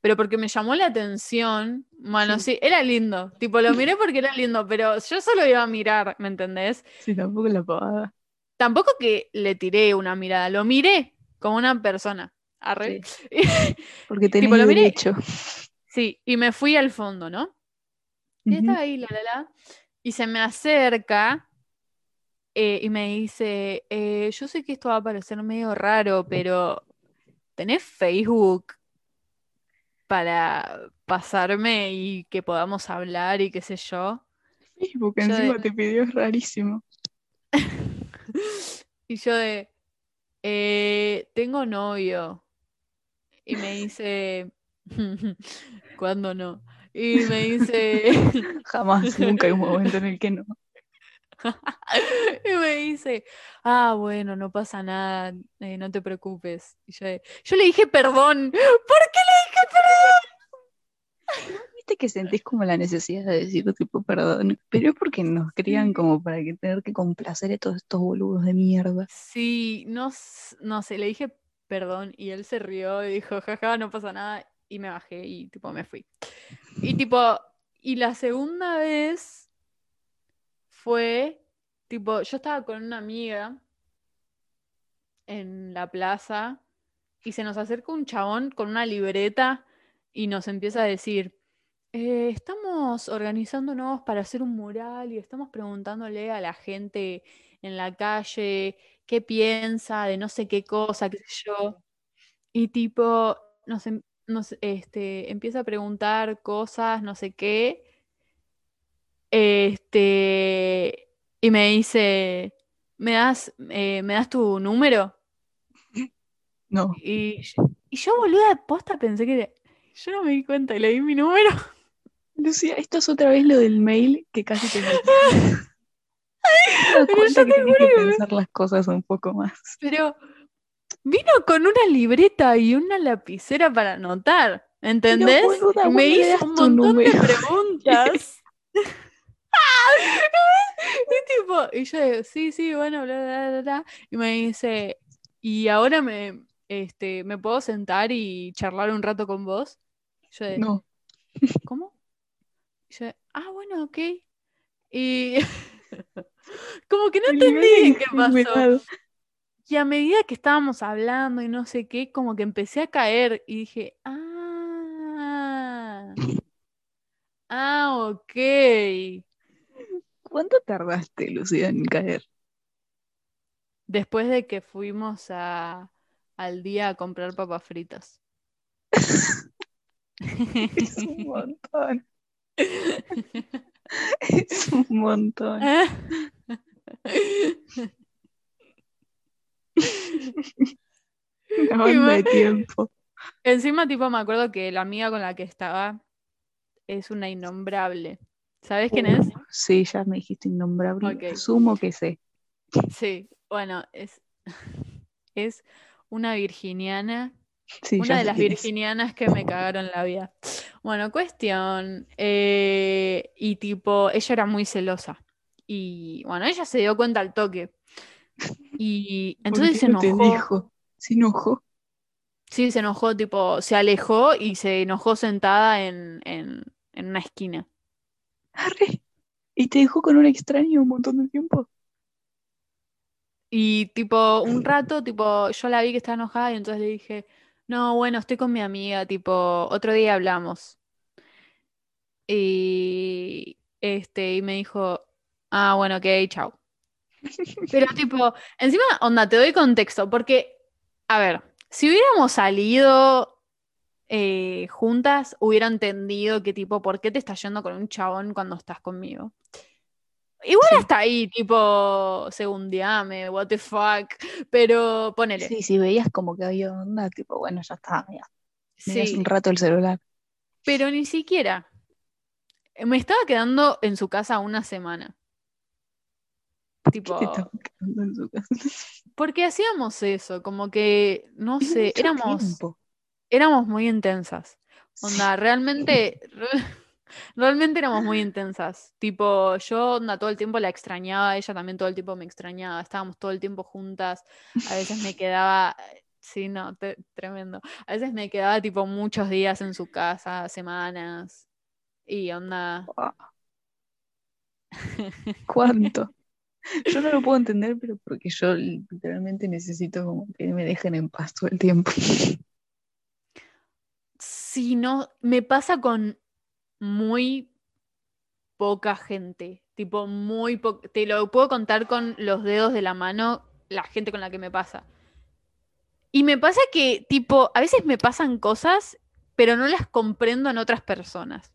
pero porque me llamó la atención. Bueno, Sí. sí, era lindo. Tipo, lo miré porque era lindo, pero yo solo iba a mirar, ¿me entendés? Sí, tampoco la pavada. Tampoco que le tiré una mirada, lo miré como una persona. Arre. Porque tenés Tipo, lo miré. derecho. Sí, y me fui al fondo, ¿no? Y estaba ahí, la, la, la. Y se me acerca eh, y me dice, eh, yo sé que esto va a parecer medio raro, pero ¿tenés Facebook para pasarme y que podamos hablar y qué sé yo? Facebook Yo de- encima te pidió, es rarísimo. Y yo de, "Eh, tengo novio. Y me dice, ¿cuándo no? Y me dice, Jamás, nunca hay un momento en el que no. y me dice, ah, bueno, no pasa nada, eh, no te preocupes. Y yo, yo le dije perdón. ¿Por qué le dije perdón? Viste que sentís como la necesidad de decir tipo perdón, pero es porque nos crían como para que tener que complacer a todos estos boludos de mierda. Sí, no, no sé, le dije perdón y él se rió y dijo, jaja, no pasa nada. Y me bajé y tipo me fui. Y tipo, y la segunda vez fue, tipo, yo estaba con una amiga en la plaza y se nos acerca un chabón con una libreta y nos empieza a decir, "Eh, estamos organizándonos para hacer un mural y estamos preguntándole a la gente en la calle qué piensa de no sé qué cosa, qué sé yo. Y tipo, nos, em- nos, este, empieza a preguntar cosas, no sé qué. Este, y me dice, ¿me das, eh, ¿me das tu número? No, Y, y yo, boluda, de posta pensé que era- Yo no me di cuenta y le di mi número. Lucía, esto es otra vez lo del mail que casi te Pero yo te tenés juro que que me- pensar las cosas un poco más. Pero vino con una libreta y una lapicera para anotar. ¿Entendés? me hizo un montón de preguntas. y tipo, y yo digo, sí, sí, bueno, bla, bla, bla, bla. Y me dice, ¿y ahora me, este, me puedo sentar y charlar un rato con vos? Yo de, No, ¿cómo? Y yo, ah, bueno, ok. Y como que no entendí qué pasó. Y a medida que estábamos hablando y no sé qué, como que empecé a caer y dije, ah, ah, ok. ¿Cuánto tardaste, Lucía, en caer? Después de que fuimos a, al día a comprar papas fritas. Es un montón. Es un montón. Una banda de tiempo. Encima, tipo, me acuerdo que la amiga con la que estaba es una innombrable. ¿Sabes quién es? Sí, ya me dijiste innombrable. Ok. Asumo que sé. Sí, bueno, es, es una virginiana Sí, Una de las virginianas que me cagaron la vida. Bueno, cuestión. eh, y tipo, ella era muy celosa. Y bueno, ella se dio cuenta al toque. Y ¿Por entonces se no te enojó. dijo? Se enojó. Sí, se enojó, tipo, se alejó y se enojó sentada en, en, en una esquina. Arre. Y te dejó con un extraño un montón de tiempo. Y tipo, un rato, tipo, yo la vi que estaba enojada y entonces le dije, no, bueno, estoy con mi amiga, tipo, otro día hablamos. Y este, y me dijo, ah, bueno, ok, chao. Pero tipo, encima, onda, te doy contexto, porque, a ver, si hubiéramos salido eh, juntas, hubiera entendido que tipo, ¿por qué te estás yendo con un chabón cuando estás conmigo? Igual Sí. hasta ahí, tipo, segundiame, what the fuck, pero ponele. Sí, si veías como que había onda, tipo, bueno, ya está, ya. Miras Sí, un rato el celular. pero ni siquiera. Me estaba quedando en su casa una semana. ¿Qué Tipo, en su casa? porque hacíamos eso, como que, no sé, éramos, tiempo. éramos muy intensas. Sí. Onda, realmente, re- realmente éramos muy intensas. Tipo, yo, onda, todo el tiempo la extrañaba, ella también todo el tiempo me extrañaba. Estábamos todo el tiempo juntas. A veces me quedaba, sí, no, te- tremendo. A veces me quedaba, tipo, muchos días en su casa, semanas. Y onda, ¿Cuánto? Yo no lo puedo entender, pero porque yo literalmente necesito como que me dejen en paz todo el tiempo. sí, no, me pasa con muy poca gente. Tipo, muy po- Te lo puedo contar con los dedos de la mano, la gente con la que me pasa. Y me pasa que, tipo, a veces me pasan cosas, pero no las comprendo en otras personas.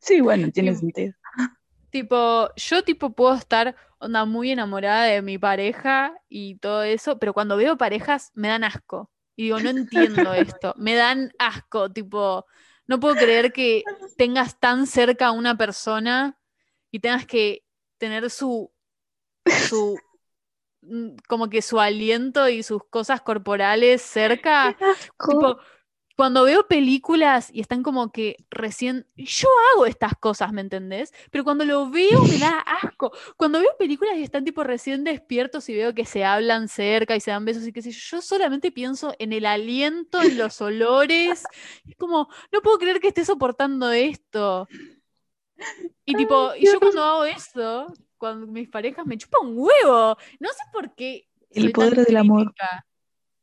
Sí, bueno, tiene Y- sentido. Tipo, yo tipo puedo estar onda muy enamorada de mi pareja y todo eso, pero cuando veo parejas me dan asco. Y digo, no entiendo esto. Me dan asco, tipo, no puedo creer que tengas tan cerca a una persona y tengas que tener su su mm, como que su aliento y sus cosas corporales cerca. Tipo, cuando veo películas y están como que recién. Yo hago estas cosas, ¿me entendés? Pero cuando lo veo me da asco. Cuando veo películas y están tipo recién despiertos y veo que se hablan cerca y se dan besos y qué sé yo, yo solamente pienso en el aliento, en los olores. Es como, no puedo creer que esté soportando esto. Y tipo, y yo cuando hago eso, cuando mis parejas me chupan un huevo. No sé por qué. El poder del amor.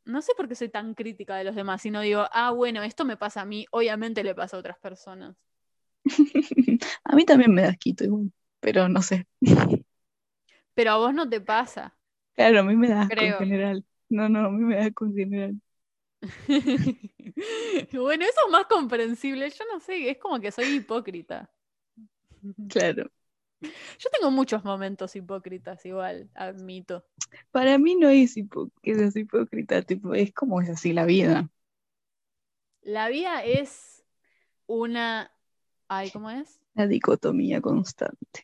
No sé por qué soy tan crítica de los demás, sino digo, ah, bueno, esto me pasa a mí, obviamente le pasa a otras personas. A mí también me da asquito igual, pero no sé. Pero a vos no te pasa. Claro, a mí me da asco en general. No, no, a mí me da asco en general. bueno, eso es más comprensible. Yo no sé, es como que soy hipócrita. Claro. Yo tengo muchos momentos hipócritas igual, admito. Para mí no es que seas hipócrita, tipo, es como es así la vida. La vida es una... Ay, ¿cómo es? La dicotomía constante.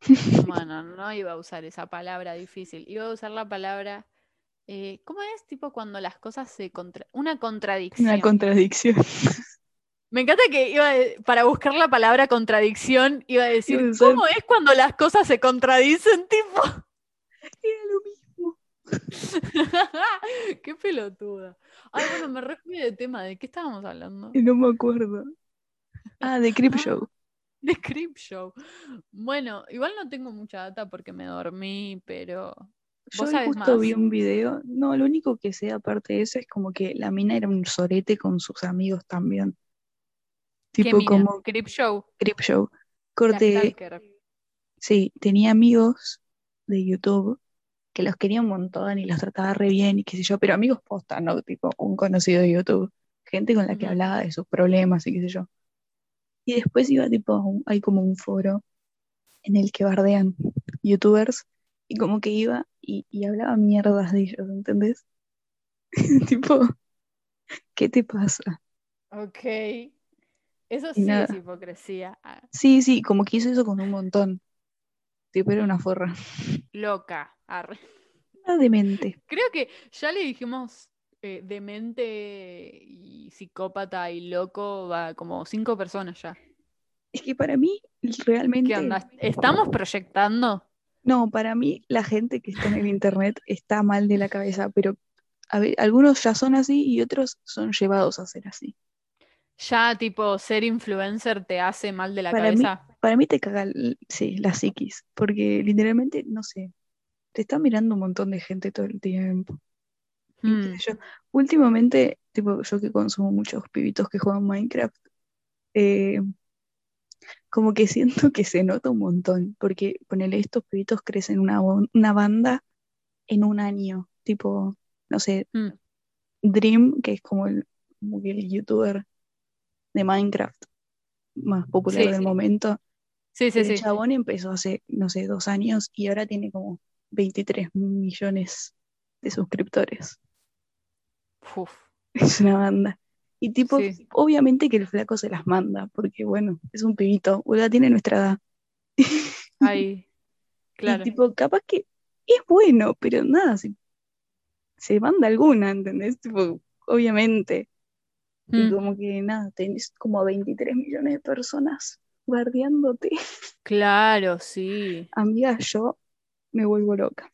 Bueno, no iba a usar esa palabra difícil. Iba a usar la palabra... eh, ¿cómo es? Tipo cuando las cosas se... Contra... Una contradicción. Una contradicción. Me encanta que iba a- para buscar la palabra contradicción iba a decir, ¿cómo es cuando las cosas se contradicen, tipo? Era lo mismo. Qué pelotuda. Ay, bueno, me refui de tema, ¿de qué estábamos hablando? Y no me acuerdo. Ah, de Crip Ah. Show. De Creep Show. Bueno, igual no tengo mucha data porque me dormí, pero Yo ¿Vos hoy sabés justo más? vi un video. No, lo único que sé aparte de eso es como que la mina era un sorete con sus amigos también. ¿Qué Tipo como Creep Show. Crip Show. Corte, sí, tenía amigos de YouTube que los quería un montón y los trataba re bien y qué sé yo, pero amigos posta, ¿no? Tipo un conocido de YouTube. Gente con la que hablaba de sus problemas y qué sé yo. Y después iba tipo, un- hay como un foro en el que bardean youtubers y como que iba y, y hablaba mierdas de ellos, ¿entendés? tipo, ¿qué te pasa? Ok. Eso sí nada. es hipocresía. Ah, Sí, sí, como que hizo eso con un montón. Tipo, era una forra. Loca. arre. Una demente. Creo que ya le dijimos eh, demente y psicópata y loco va como cinco personas ya. Es que para mí, realmente. ¿Qué onda? ¿Estamos proyectando? No, para mí la gente que está en el internet está mal de la cabeza, pero a ver, algunos ya son así y otros son llevados a ser así. Ya, tipo, ser influencer te hace mal de la Para mí- cabeza. Para mí te caga, sí, la psiquis, porque literalmente, no sé, te está mirando un montón de gente todo el tiempo. Mm, yo, últimamente, tipo, yo que consumo muchos pibitos que juegan Minecraft, eh, como que siento que se nota un montón, porque ponele, estos pibitos crecen una, una banda en un año, tipo, no sé, mm. Dream, que es como el, como que el youtuber de Minecraft más popular Sí, del sí. momento, Sí, sí, el sí. chabón empezó hace, no sé, dos años y ahora tiene como 23 millones de suscriptores. Uf, Es una banda. Y tipo, Sí. obviamente que el flaco se las manda, porque bueno, es un pibito, ya tiene nuestra edad. ahí. Y Claro. tipo, capaz que es bueno, pero nada, se, se manda alguna, ¿entendés? Tipo, obviamente. Y Mm, como que nada, tenés como 23 millones de personas guardiándote. Claro, sí. Amiga, yo me vuelvo loca.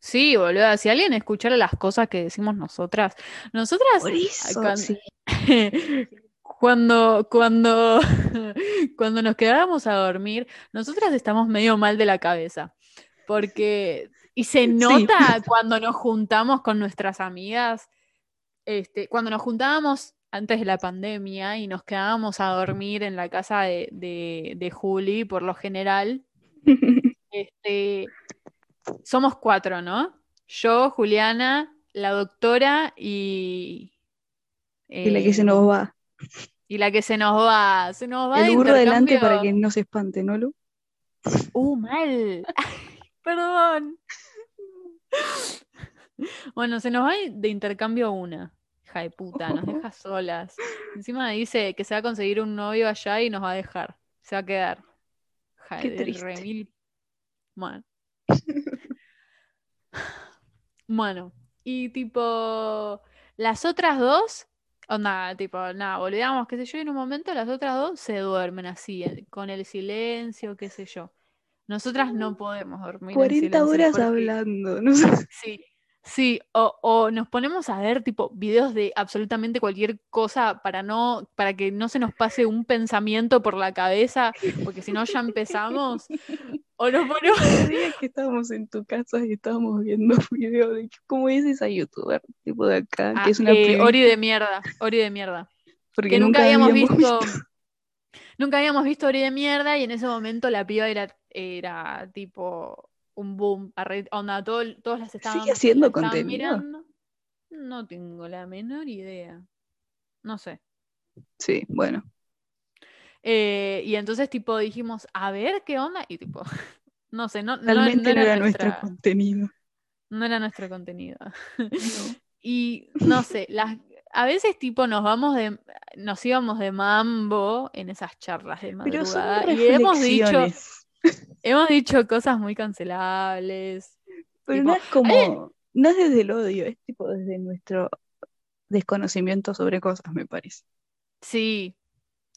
Sí, boludo. Si alguien escuchara las cosas que decimos nosotras, nosotras Por eso, sí. cuando, cuando, cuando nos quedábamos a dormir, nosotras estamos medio mal de la cabeza. Porque, y se Sí. nota cuando nos juntamos con nuestras amigas, este, cuando nos juntábamos antes de la pandemia y nos quedábamos a dormir en la casa de, de, de Juli, por lo general, este, somos cuatro, ¿no? Yo, Juliana, la doctora y. Y la que se eh, nos va. y la que se nos va. Se nos va El burro intercambio- para que no se espante, ¿no, Lu? Uh, mal. Perdón. Bueno, se nos va de intercambio una. Hija de puta, nos deja solas. Encima dice que se va a conseguir un novio allá y nos va a dejar. Se va a quedar. Hija Qué de triste. remil. Bueno. Bueno, y tipo, las otras dos, onda, tipo, nada, olvidamos, qué sé yo, y en un momento las otras dos se duermen así, con el silencio, qué sé yo. Nosotras no podemos dormir en 40 silencio horas porque- hablando, no sé. Sí, sí, o, o nos ponemos a ver tipo videos de absolutamente cualquier cosa para no, para que no se nos pase un pensamiento por la cabeza, porque si no ya empezamos. O nos ponemos. El día que estábamos en tu casa y estábamos viendo videos de cómo es esa youtuber, tipo de acá, Ah, que es una eh, Ori de mierda, Ori de mierda. porque Que nunca habíamos visto, visto. nunca habíamos visto Ori de mierda y en ese momento la piba era, era tipo un boom. Onda, todo- todos las estaban, ¿Sigue haciendo contenido? mirando. No tengo la menor idea. No sé. Sí, bueno. Eh, y entonces, tipo, dijimos, a ver qué onda. Y tipo, no sé, no, no- Realmente no, era, nuestra- nuestro contenido. no era nuestro contenido. Y no sé, las, a veces tipo nos vamos de, nos íbamos de mambo en esas charlas de Pero son madrugada y hemos dicho. Hemos dicho cosas muy cancelables. Pero tipo, no es como, no es desde el odio, es tipo desde nuestro desconocimiento sobre cosas, me parece. Sí,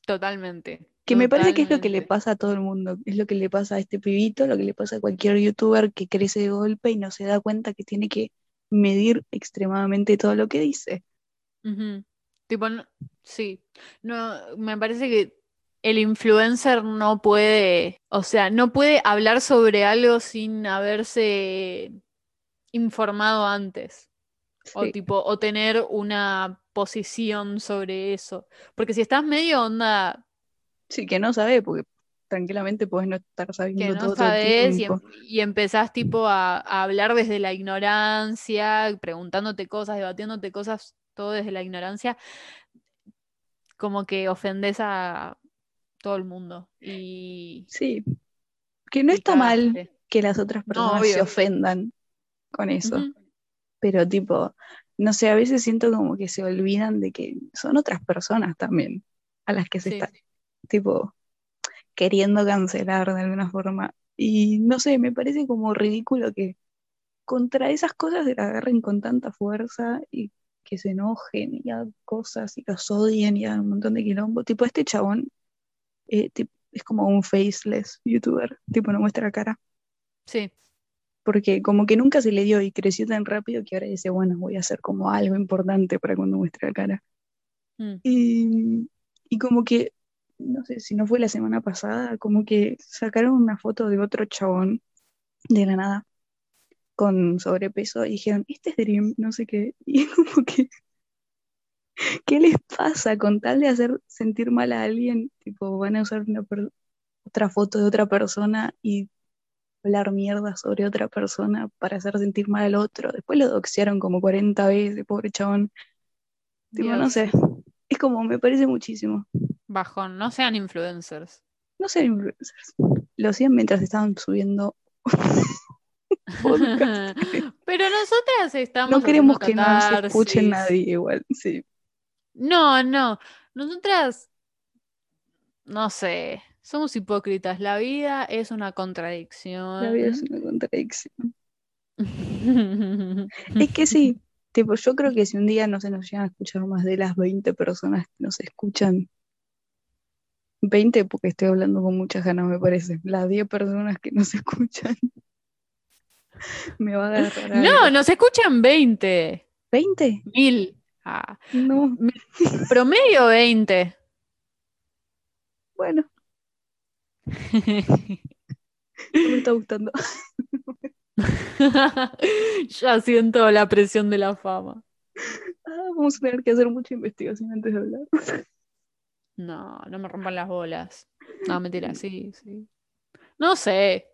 totalmente. Que me parece que es lo que le pasa a todo el mundo, es lo que le pasa a este pibito, lo que le pasa a cualquier youtuber que crece de golpe y no se da cuenta que tiene que medir extremadamente todo lo que dice. Tipo, no- sí, no, me parece que el influencer no puede, o sea, no puede hablar sobre algo sin haberse informado antes. O tipo, o tener una posición sobre eso. Porque si estás medio onda Sí, que no sabe, porque tranquilamente puedes no estar sabiendo que no todo, todo el sabes y, em- y empezás tipo a, a hablar desde la ignorancia, preguntándote cosas, debatiéndote cosas, todo desde la ignorancia, como que ofendes a todo el mundo. Y, Sí, que no está mal cagaste. que las otras No, personas se ofendan con eso, pero tipo, no sé, a veces siento como que se olvidan de que son otras personas también. a las que se Sí. está, tipo, queriendo cancelar de alguna forma. Y no sé, me parece como ridículo que contra esas cosas se la agarren con tanta fuerza y que se enojen y hagan cosas y los odien y hagan un montón de quilombo. Tipo, este chabón eh, es como un faceless youtuber, tipo, no muestra la cara. Sí. Porque como que nunca se le dio y creció tan rápido que ahora dice, bueno, voy a hacer como algo importante para cuando muestre la cara. Mm. Y, y como que, no sé si no fue la semana pasada, como que sacaron una foto de otro chabón de la nada con sobrepeso y dijeron, este es Dream, no sé qué. Y como que, ¿qué les pasa con tal de hacer sentir mal a alguien? Tipo, van a usar una otra foto de otra persona y hablar mierda sobre otra persona para hacer sentir mal al otro. Después lo doxearon como 40 veces, pobre chabón. Tipo, no sé. Es como, me parece muchísimo. Bajón, no sean influencers. No ser influencers. Lo hacían mientras estaban subiendo. Pero nosotras estamos No queremos que no se escuche nadie igual, sí. No, no. Nosotras, no sé, somos hipócritas. La vida es una contradicción. La vida es una contradicción. Es que sí, tipo, yo creo que si un día no se nos llegan a escuchar más de las 20 personas que nos escuchan, 20 porque estoy hablando con muchas ganas, me parece, las 10 personas que nos escuchan, me va a agarrar No, algo. nos escuchan 20. ¿20? Mil. Ah, No, promedio 20. bueno, no me está gustando. ya siento la presión de la fama. Ah, vamos a tener que hacer mucha investigación antes de hablar. No, no me rompan las bolas. No, mentira, sí, sí. No sé.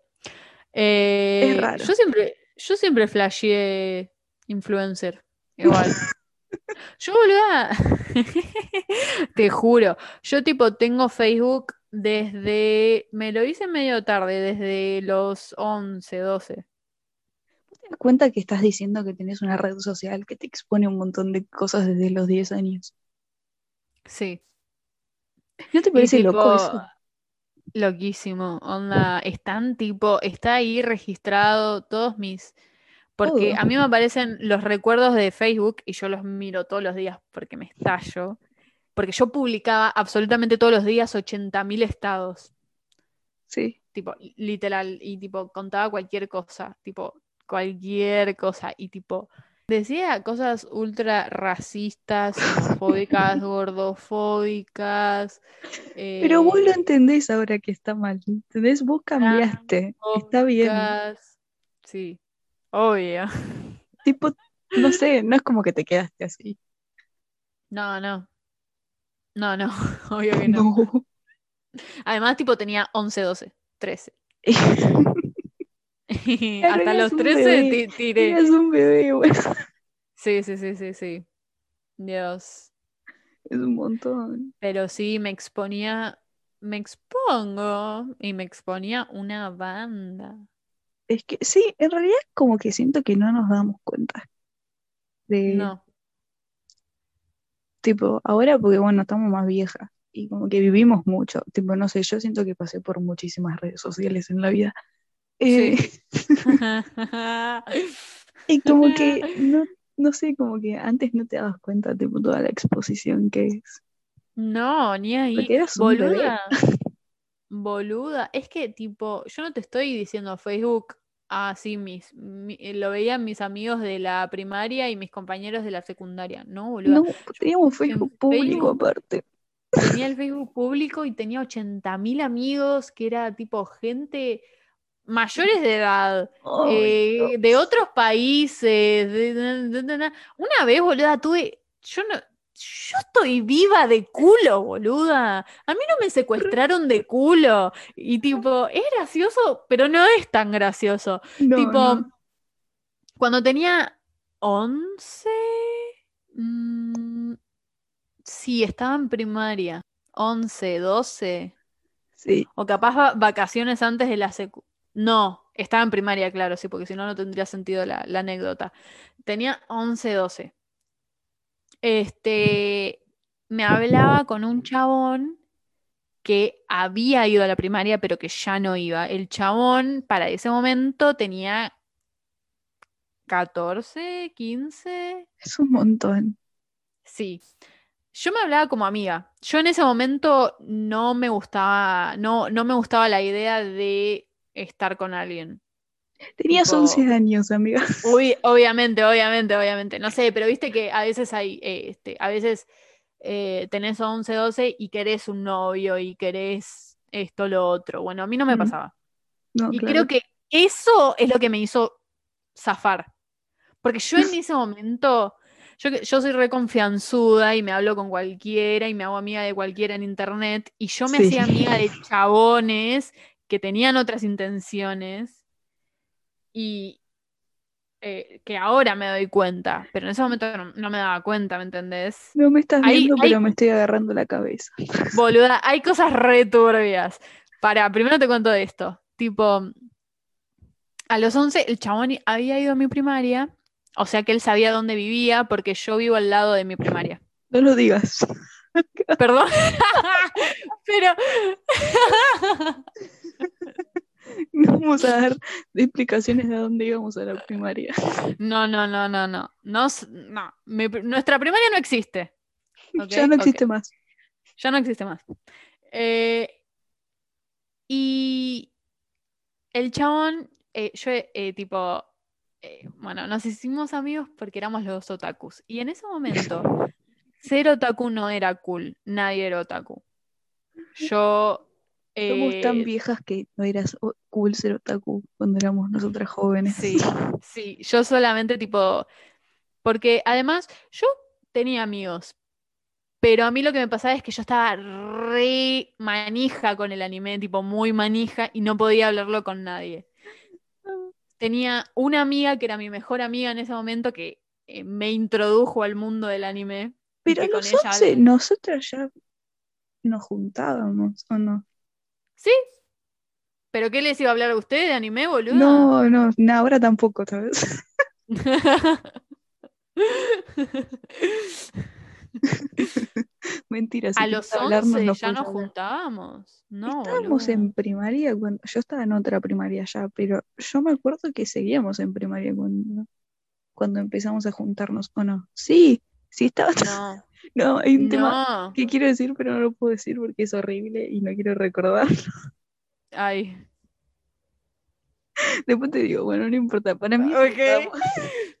Eh, Es raro. Yo siempre, yo siempre flasheé influencer. Igual. Yo boluda. Te juro. Yo tipo tengo Facebook desde. Me lo hice medio tarde, desde los 11, 12. ¿Te das cuenta que estás diciendo que tenés una red social que te expone un montón de cosas desde los 10 años? Sí. ¿No te parece tipo, loco eso? Loquísimo. Onda, están tipo, está ahí registrado todos mis. Porque a mí me aparecen los recuerdos de Facebook y yo los miro todos los días porque me estallo. Porque yo publicaba absolutamente todos los días 80.000 estados. Sí. Tipo, literal. Y tipo, contaba cualquier cosa. Tipo, cualquier cosa. Y tipo, decía cosas ultra racistas, xenofóbicas, gordofóbicas. Pero vos lo eh, entendés ahora que está mal, ¿entendés? Vos cambiaste, está bien. Sí, obvio. Tipo, no sé, no es como que te quedaste así. No, no. No, no, obvio que no. No. Además, tipo, tenía 11, 12, 13. Claro, Hasta los un 13 bebé. ti- tiré. Eras un bebé, güey. Sí, sí, sí, sí, sí. Dios. Es un montón. Pero sí, me exponía, me expongo y me exponía una banda. Es que sí, en realidad como que siento que no nos damos cuenta de, No, tipo, ahora porque bueno, estamos más viejas y como que vivimos mucho, tipo, no sé, yo siento que pasé por muchísimas redes sociales en la vida. Eh, Sí. y como que, no, no sé, como que antes no te dabas cuenta, tipo, toda la exposición que es. No, ni ahí. Porque eras un bebé. Boluda. Boluda. Es que, tipo, yo no te estoy diciendo Facebook. Ah, sí, mis, mi- lo veían mis amigos de la primaria y mis compañeros de la secundaria. No, boluda. No, teníamos Facebook público Facebook- aparte. Tenía el Facebook público y tenía 80.000 amigos que era tipo gente mayores de edad. Eh, de otros países. de- de- de- de- de- Una vez, boluda, tuve. Yo no. Yo estoy viva de culo, boluda. A mí no me secuestraron de culo. Y tipo, es gracioso, pero no es tan gracioso. No, tipo, no. cuando tenía 11. mm, sí, estaba en primaria. 11, 12. Sí, O capaz va- vacaciones antes de la secu. No, estaba en primaria, claro, sí, porque si no, no tendría sentido la, la anécdota. Tenía 11, 12. Este, me hablaba con un chabón que había ido a la primaria, pero que ya no iba. El chabón para ese momento tenía 14, 15. Es un montón. Sí. Yo me hablaba como amiga. Yo en ese momento no me gustaba, no, no me gustaba la idea de estar con alguien. Tenías Tipo- 11 años, amiga. Uy, obviamente, obviamente, obviamente. No sé, pero viste que a veces hay, eh, este, a veces eh, tenés 11, 12 y querés un novio y querés esto, lo otro. Bueno, a mí no me Mm, pasaba. No, Y claro. creo que eso es lo que me hizo zafar. Porque yo en ese momento, yo, yo soy re confianzuda y me hablo con cualquiera y me hago amiga de cualquiera en internet y yo me Sí. hacía amiga de chabones que tenían otras intenciones y eh, que ahora me doy cuenta, pero en ese momento no, no me daba cuenta, ¿me entendés? No me estás Ahí- viendo, pero me estoy agarrando la cabeza. Boluda, hay cosas re turbias. Para, primero te cuento de esto. Tipo, a los 11 el chabón había ido a mi primaria, o sea que él sabía dónde vivía porque yo vivo al lado de mi primaria. No lo digas. Perdón. Pero No vamos a dar explicaciones de a dónde íbamos a la primaria. no, no, no, no, no. No, s- no. Mi nuestra primaria no existe. ya no existe más. Ya no existe más. Eh, y el chabón, eh, yo, eh, tipo, eh, bueno, nos hicimos amigos porque éramos los dos otakus. Y en ese momento, ser otaku no era cool. Nadie era otaku. Yo. Somos tan eh, viejas que no eras cool ser otaku cuando éramos nosotras jóvenes. Sí, sí, yo solamente tipo, porque además yo tenía amigos, pero a mí lo que me pasaba es que yo estaba re manija con el anime, tipo muy manija y no podía hablarlo con nadie. Tenía una amiga que era mi mejor amiga en ese momento que eh, me introdujo al mundo del anime. Pero a los ella 11 nosotras ya nos juntábamos, ¿o no? Sí, pero ¿qué les iba a hablar a ustedes de anime, boludo? No, no, no, ahora tampoco, ¿sabes? Mentira, si A los hablarnos, 11 nos ya nos juntábamos. No, Estábamos en primaria cuando yo estaba en otra primaria ya, pero yo me acuerdo que seguíamos en primaria cuando, cuando empezamos a juntarnos, ¿o no? Sí, sí estaba. No, No, hay un tema que quiero decir, pero no lo puedo decir porque es horrible y no quiero recordar. Ay. Después te digo, bueno, no importa, para mí Ok. estábamos-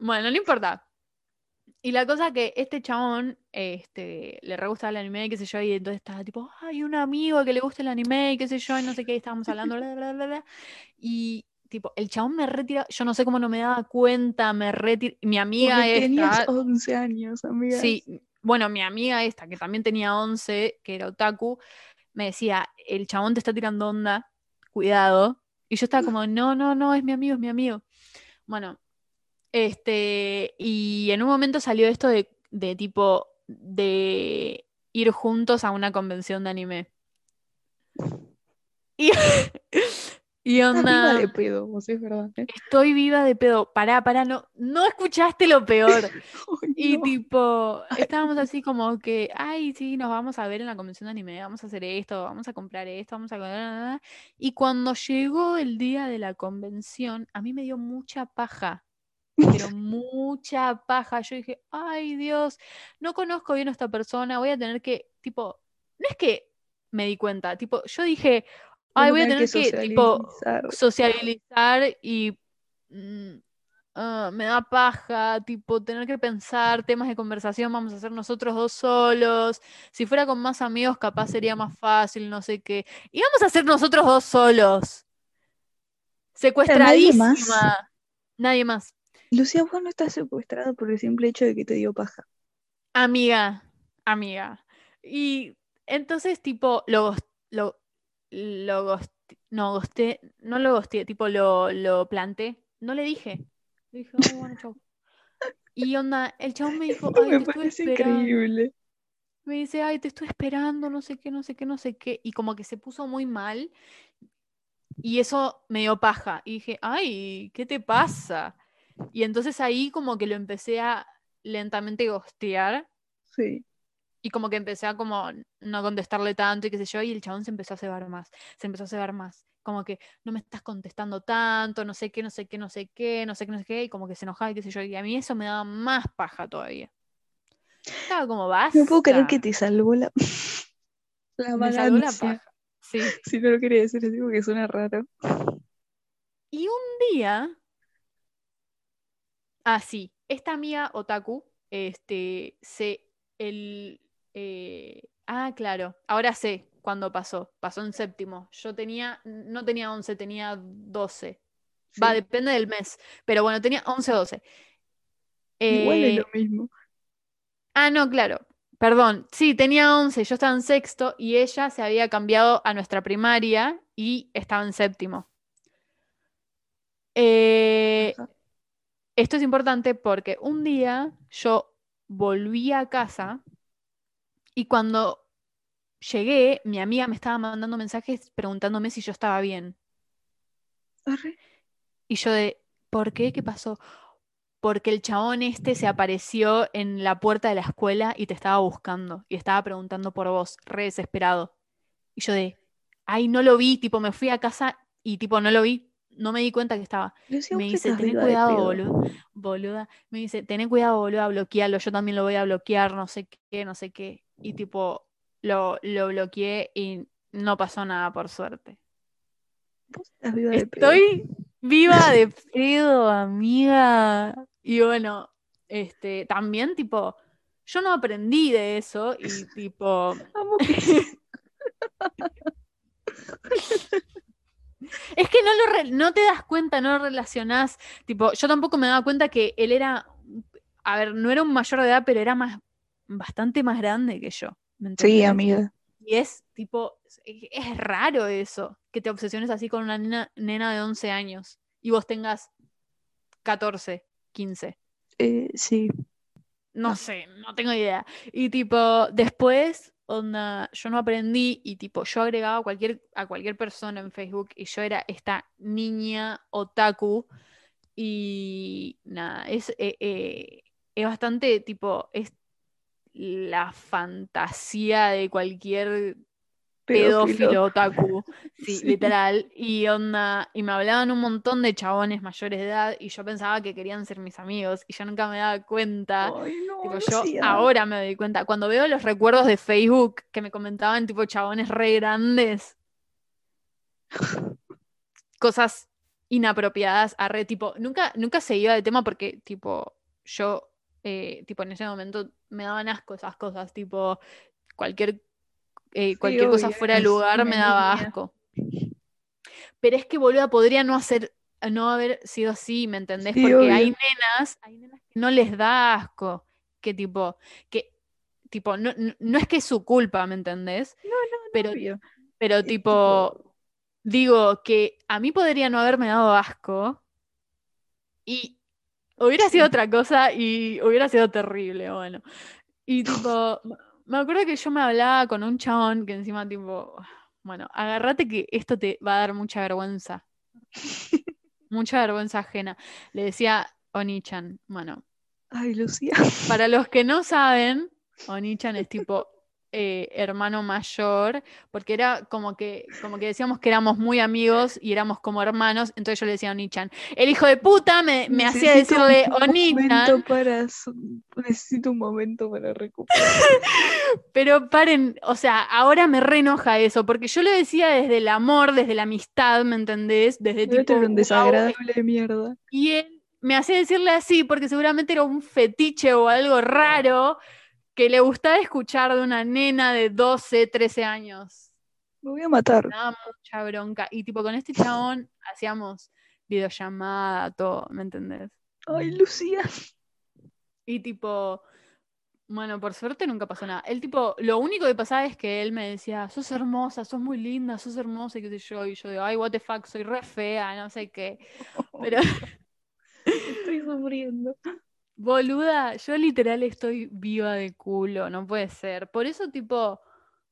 Bueno, no importa. Y la cosa que este chabón este, le re gustaba el anime, qué sé yo, y entonces estaba tipo, hay un amigo que le gusta el anime, y qué sé yo, y no sé qué, y estábamos hablando, bla, bla, bla, bla. Y tipo, el chabón me retira, yo no sé cómo no me daba cuenta, me retira, mi amiga porque tenías esta, 11 años, amiga. Sí, bueno, mi amiga esta, que también tenía 11, que era otaku, me decía, el chabón te está tirando onda, cuidado. Y yo estaba como, no, no, no, es mi amigo, es mi amigo. Bueno, este, y en un momento salió esto de, de tipo, de ir juntos a una convención de anime. Y, y Estás viva onda, de pedo, vos es verdad. ¿eh? estoy viva de pedo, pará, pará, no, no escuchaste lo peor. Y no. tipo, estábamos así como que, ay, sí, nos vamos a ver en la convención de anime, vamos a hacer esto, vamos a comprar esto, vamos a... Y cuando llegó el día de la convención, a mí me dio mucha paja, pero mucha paja. Yo dije, ay, Dios, no conozco bien a esta persona, voy a tener que, tipo, no es que me di cuenta, tipo, yo dije, ay, voy a tener que, tipo, socializar y mm, ah, me da paja, tipo, tener que pensar temas de conversación, vamos a hacer nosotros dos solos. Si fuera con más amigos, capaz sería más fácil, no sé qué. Y vamos a hacer nosotros dos solos. Secuestradísima. Nadie más. Lucía, vos no estás secuestrada por el simple hecho de que te dio paja. Amiga, amiga. Y entonces, tipo, lo, lo, lo no, gosté, no lo gosté, tipo, lo, lo planté. No le dije. Le dije, "Ay, bueno, chau. Y onda, el chabón me dijo, ay, me te estuve parece esperando. increíble. Me dice, ay, te estoy esperando, no sé qué, no sé qué, no sé qué. Y como que se puso muy mal. Y eso me dio paja. Y dije, ay, ¿qué te pasa? Y entonces ahí como que lo empecé a lentamente gostear. Sí. Y como que empecé a como no contestarle tanto y qué sé yo, y el chabón se empezó a cebar más, se empezó a cebar más. Como que no me estás contestando tanto, no sé qué, no sé qué, no sé qué, no sé qué, no sé qué, y como que se enojaba y qué sé yo. Y a mí eso me daba más paja todavía. Estaba como, vas. No puedo creer que te salvó la, la Me salvó la paja. Sí. Si no lo quería decir así porque suena raro. Y un día, ah, sí, esta amiga Otaku, este, se, el, eh, ah, claro, ahora sé cuándo pasó, pasó en séptimo. Yo tenía, no tenía 11, tenía 12. Va, depende del mes, pero bueno, tenía 11 o 12. Igual es Eh, lo mismo. ah, no, claro, perdón, sí, tenía 11, yo estaba en sexto y ella se había cambiado a nuestra primaria y estaba en séptimo. Eh. Esto es importante porque un día yo volví a casa y cuando llegué, mi amiga me estaba mandando mensajes preguntándome si yo estaba bien. Arre. Y yo de, ¿por qué? ¿Qué pasó? Porque el chabón este se apareció en la puerta de la escuela y te estaba buscando y estaba preguntando por vos, re desesperado. Y yo de, ay, no lo vi, tipo, me fui a casa y tipo, no lo vi, no me di cuenta que estaba. Lucía, Me dice, de cuidado, boludo, boluda. Me dice, tené cuidado, boluda, bloquearlo. Yo también lo voy a bloquear, no sé qué, no sé qué. Y tipo, lo, lo bloqueé y no pasó nada, por suerte. Vos estás viva de pedo. Estoy viva de pedo, amiga. Y bueno, este, también, tipo, yo no aprendí de eso y tipo, Es que no, lo re- no te das cuenta, no lo relacionás. Tipo, yo tampoco me daba cuenta que él era, a ver, no era un mayor de edad, pero era más, bastante más grande que yo. ¿me Sí, amiga. Y es tipo, es, es raro eso, que te obsesiones así con una nena, nena de 11 años y vos tengas 14, 15. Eh, sí. No No. sé, no tengo idea. Y tipo, después, onda, yo no aprendí y tipo, yo agregaba a cualquier, a cualquier persona en Facebook y yo era esta niña otaku y nada, es, eh, eh, es bastante tipo, es la fantasía de cualquier Pedófilo. otaku, sí, Sí. literal, y onda, y me hablaban un montón de chabones mayores de edad y yo pensaba que querían ser mis amigos y yo nunca me daba cuenta. Ay, no, Tipo, yo ahora me doy cuenta, cuando veo los recuerdos de Facebook que me comentaban tipo chabones re grandes, cosas inapropiadas, arre, tipo, nunca, nunca se iba de tema porque tipo, yo, eh, tipo, en ese momento me daban asco esas cosas, tipo, cualquier, eh, Sí, cualquier cosa fuera de lugar me daba asco. Pero es que, boluda, podría no hacer, no haber sido así, ¿me entendés? Sí, Porque hay nenas, hay nenas que no les da asco, que tipo, que, tipo, no, no, no es que es su culpa, ¿me entendés? No, no, Pero, obvio. pero Es tipo, digo que a mí podría no haberme dado asco y hubiera sido otra cosa y hubiera sido terrible, bueno. Y tipo, me acuerdo que yo me hablaba con un chabón que encima tipo, bueno, agárrate que esto te va a dar mucha vergüenza, mucha vergüenza ajena. Le decía Onichan, bueno, Ay, Lucía. para los que no saben, Onichan es tipo eh, hermano mayor, porque era como que, como que decíamos que éramos muy amigos y éramos como hermanos, entonces yo le decía a Onichan, el hijo de puta me, me hacía decirle Onichan, para necesito un momento para recuperar. pero paren, o sea, ahora me re enoja eso, porque yo lo decía desde el amor, desde la amistad, ¿me entendés? Desde Ahora tipo, era un "Guau, desagradable de mierda. Y él me hacía decirle así porque seguramente era un fetiche o algo raro que le gustaba escuchar de una nena de 12, 13 años. Me voy a matar. Me daba mucha bronca. Y tipo, con este chabón hacíamos videollamada, todo, ¿me entendés? Ay, Lucía. Y tipo, bueno, por suerte nunca pasó nada. El tipo, lo único que pasaba es que él me decía, sos hermosa, sos muy linda, sos hermosa, y qué sé yo. Y yo digo, ay, what the fuck, soy re fea, no sé qué. Pero Estoy sufriendo. Boluda, yo literal estoy viva de culo, no puede ser. Por eso, tipo,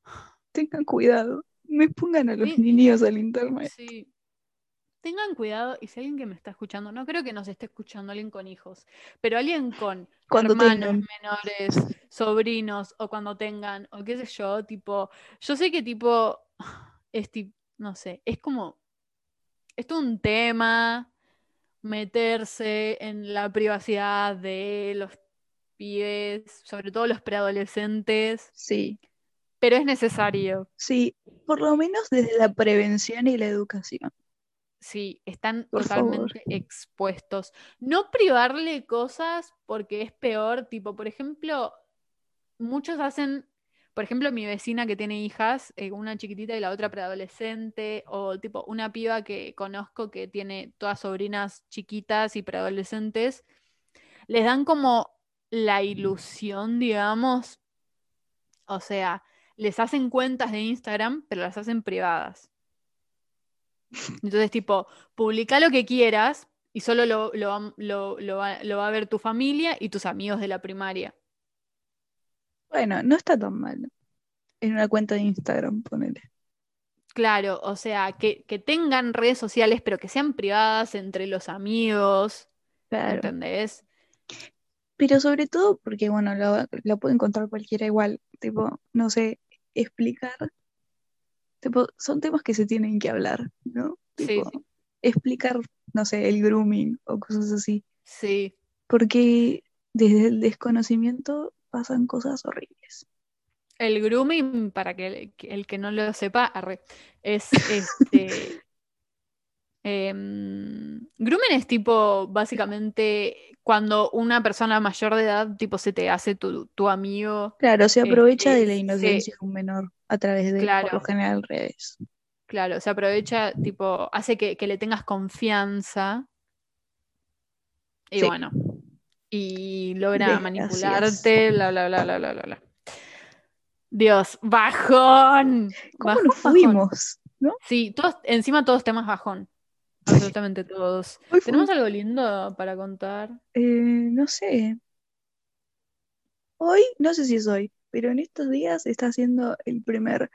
Tengan cuidado. Me pongan a los Sí. niños al internet. sí. tengan cuidado, y si alguien que me está escuchando, no creo que nos esté escuchando alguien con hijos, pero alguien con Cuando hermanos tengan. menores, sobrinos, o cuando tengan, o qué sé yo, tipo, yo sé que tipo, es tipo, no sé, es como, es todo un tema meterse en la privacidad de los pibes, sobre todo los preadolescentes, Sí, pero es necesario. sí, por lo menos desde la prevención y la educación. Sí, están Por favor. totalmente expuestos. No privarle cosas porque es peor, tipo, por ejemplo, muchos hacen, por ejemplo, mi vecina que tiene hijas, eh, una chiquitita y la otra preadolescente, o tipo una piba que conozco que tiene todas sobrinas chiquitas y preadolescentes, les dan como la ilusión, digamos, o sea, les hacen cuentas de Instagram, pero las hacen privadas. Entonces, tipo, publica lo que quieras y solo lo, lo va- lo- lo va, lo va a ver tu familia y tus amigos de la primaria. Bueno, no está tan mal. En una cuenta de Instagram, ponele. Claro, o sea, que, que tengan redes sociales, pero que sean privadas entre los amigos, Claro. ¿entendés? Pero sobre todo porque, bueno, lo, lo puede encontrar cualquiera igual. Tipo, no sé, explicar. Tipo, son temas que se tienen que hablar, ¿no? Tipo, sí. explicar, no sé, el grooming o cosas así. Sí, Porque desde el desconocimiento pasan cosas horribles. el grooming, para que el que, el que no lo sepa, arre, es este. em, grooming es tipo, básicamente, cuando una persona mayor de edad, tipo, se te hace tu, tu amigo. Claro, se aprovecha de Este, la se- inocencia de un menor a través de, por lo Claro. general, redes. Claro, se aprovecha, tipo, hace que, que le tengas confianza. Y Sí. bueno, y logra Gracias. manipularte, bla, bla, bla, bla, bla, bla. Dios, bajón. ¿Cómo Bajón, nos bajón. fuimos? ¿No? Sí, todos, encima todos temas bajón. Absolutamente todos. ¿Tenemos algo lindo para contar? eh, no sé. Hoy, no sé si es hoy, pero en estos días está haciendo el primer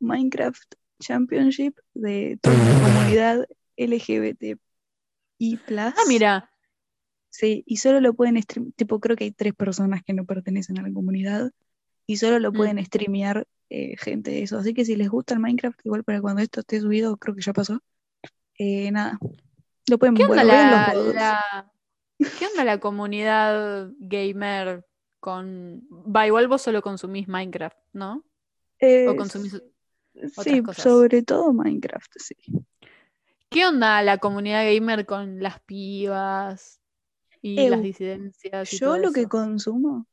Minecraft Championship de toda la comunidad LGBTI+. Ah, mira. Sí, y solo lo pueden stream, tipo, creo que hay tres personas que no pertenecen a la comunidad y solo lo Mm. pueden streamear eh, gente de eso. Así que si les gusta el Minecraft, igual para cuando esto esté subido, creo que ya pasó. eh, nada, lo pueden ¿Qué onda la, ¿qué onda la comunidad gamer con... Va, igual vos solo consumís Minecraft, ¿no? O consumís... sí, cosas. sobre todo Minecraft, sí. ¿Qué onda la comunidad gamer con las pibas y las disidencias y Yo todo lo que consumo,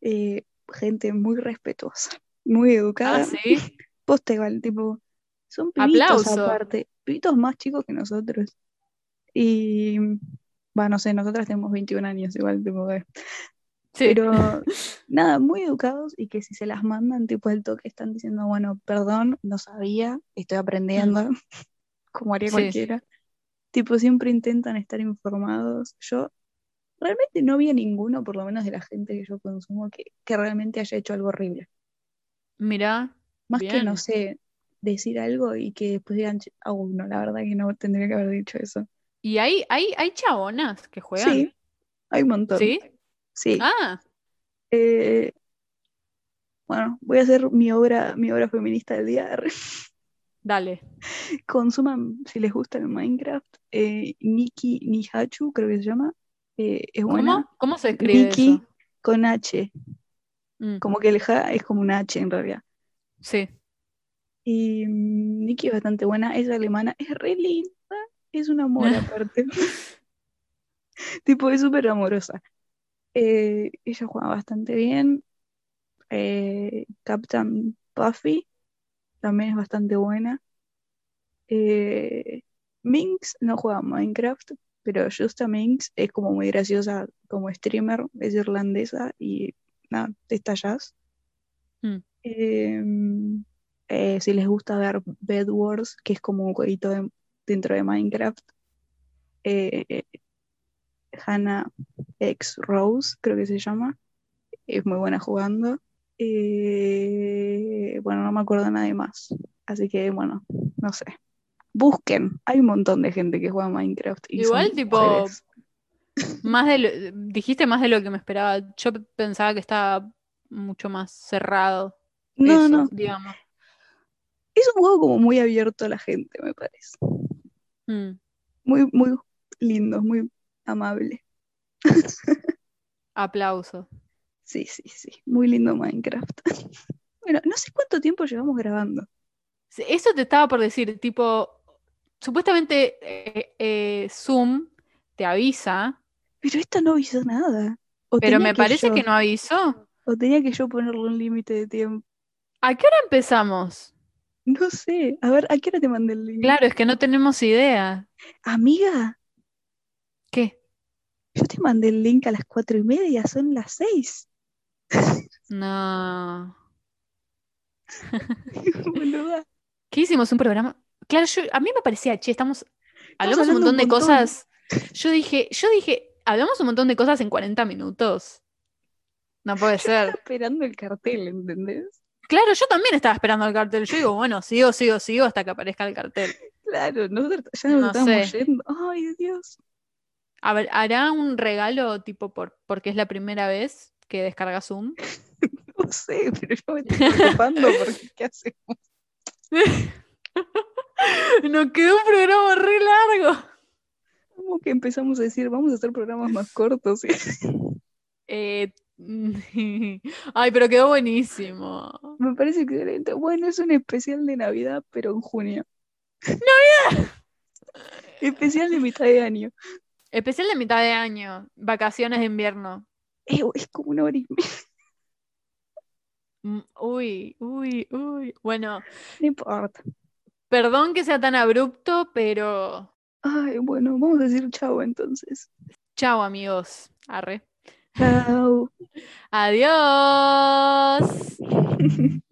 eh, gente muy respetuosa, muy Ah, educada. sí. Posta igual, tipo, son pibitos Aplauso. aparte, pibitos más chicos que nosotros. Y, va, no sé, nosotras tenemos 21 años igual, tipo, eh, Sí. pero nada, muy educados y que si se las mandan, tipo, el toque están diciendo, bueno, perdón, no sabía, estoy aprendiendo, como haría Sí. cualquiera. Tipo, siempre intentan estar informados. Yo realmente no vi a ninguno, por lo menos de la gente que yo consumo, que, que realmente haya hecho algo horrible. Mira, Más que, no sé, decir algo y que después digan, "Che, ah, uy, no, la verdad que no tendría que haber dicho eso. ¿Y hay, hay, hay chabonas que juegan? Sí, hay un montón. ¿Sí? Sí. Ah, Eh, bueno, voy a hacer mi obra, mi obra feminista del día. dale. Consuman, si les gusta el Minecraft, eh, Nikki Nihachu, creo que se llama. eh, es buena. ¿Cómo? ¿Cómo se escribe Nikki eso? con H. Mm, Como que el ja es como una H en realidad. sí. Y mm, Nikki es bastante buena, es alemana, es re linda, es un amor aparte. tipo, es súper amorosa. Eh, ella juega bastante bien. Eh, Captain Puffy también es bastante buena. Eh, Minx no juega Minecraft, pero Justa Minx es como muy graciosa como streamer, es irlandesa y nada, está jazz. Mm. Eh, eh, si les gusta ver Bed Wars, que es como un jueguito de- dentro de Minecraft, Hannah X Rose, creo que se llama, es muy buena jugando. Eh, bueno, no me acuerdo de nadie más, así que bueno, no sé. busquen. Hay un montón de gente que juega Minecraft. Y Igual, tipo, mujeres. Más de lo, dijiste más de lo que me esperaba. Yo pensaba que estaba mucho más cerrado. No, eso, no. digamos. Es un juego como muy abierto a la gente, me parece. Mm. Muy, muy lindo, muy amable. Aplauso. Sí, sí, sí. Muy lindo Minecraft. Bueno, no sé cuánto tiempo llevamos grabando. Eso te estaba por decir, tipo, supuestamente eh, eh, Zoom te avisa, Pero esta no avisó nada. O pero me parece yo- que no avisó. O tenía que yo ponerle un límite de tiempo. ¿A qué hora empezamos? No sé. A ver, ¿a qué hora te mandé el link? Claro, es que no tenemos idea. Amiga, ¿Qué? yo te mandé el link a las cuatro y media, son las seis. No. ¿Qué hicimos? ¿Un programa? Claro, yo, a mí me parecía, che, estamos, hablamos un montón de un montón. cosas. Yo dije, yo dije, hablamos un montón de cosas en 40 minutos. No puede Estaba ser. esperando el cartel, ¿entendés? Claro, yo también estaba esperando el cartel. Yo digo, bueno, sigo, sigo, sigo hasta que aparezca el cartel. Claro, nosotros ya nos No estábamos sé. yendo. Ay, Dios. A ver, ¿hará un regalo tipo por, porque es la primera vez que descarga Zoom? No sé, pero yo me estoy preocupando porque ¿qué hacemos? Nos quedó un programa re largo. Como que empezamos a decir, vamos a hacer programas más cortos. Eh, Ay, pero quedó buenísimo. Me parece excelente. Bueno, es un especial de Navidad, pero en junio. ¡Navidad! especial de mitad de año. Especial de mitad de año, vacaciones de invierno. Eh, es como una hora y media. Mm, Uy, uy, uy. Bueno, No importa. perdón que sea tan abrupto, pero Ay, bueno, vamos a decir chao entonces. chao amigos. Arre. Chao. Adiós.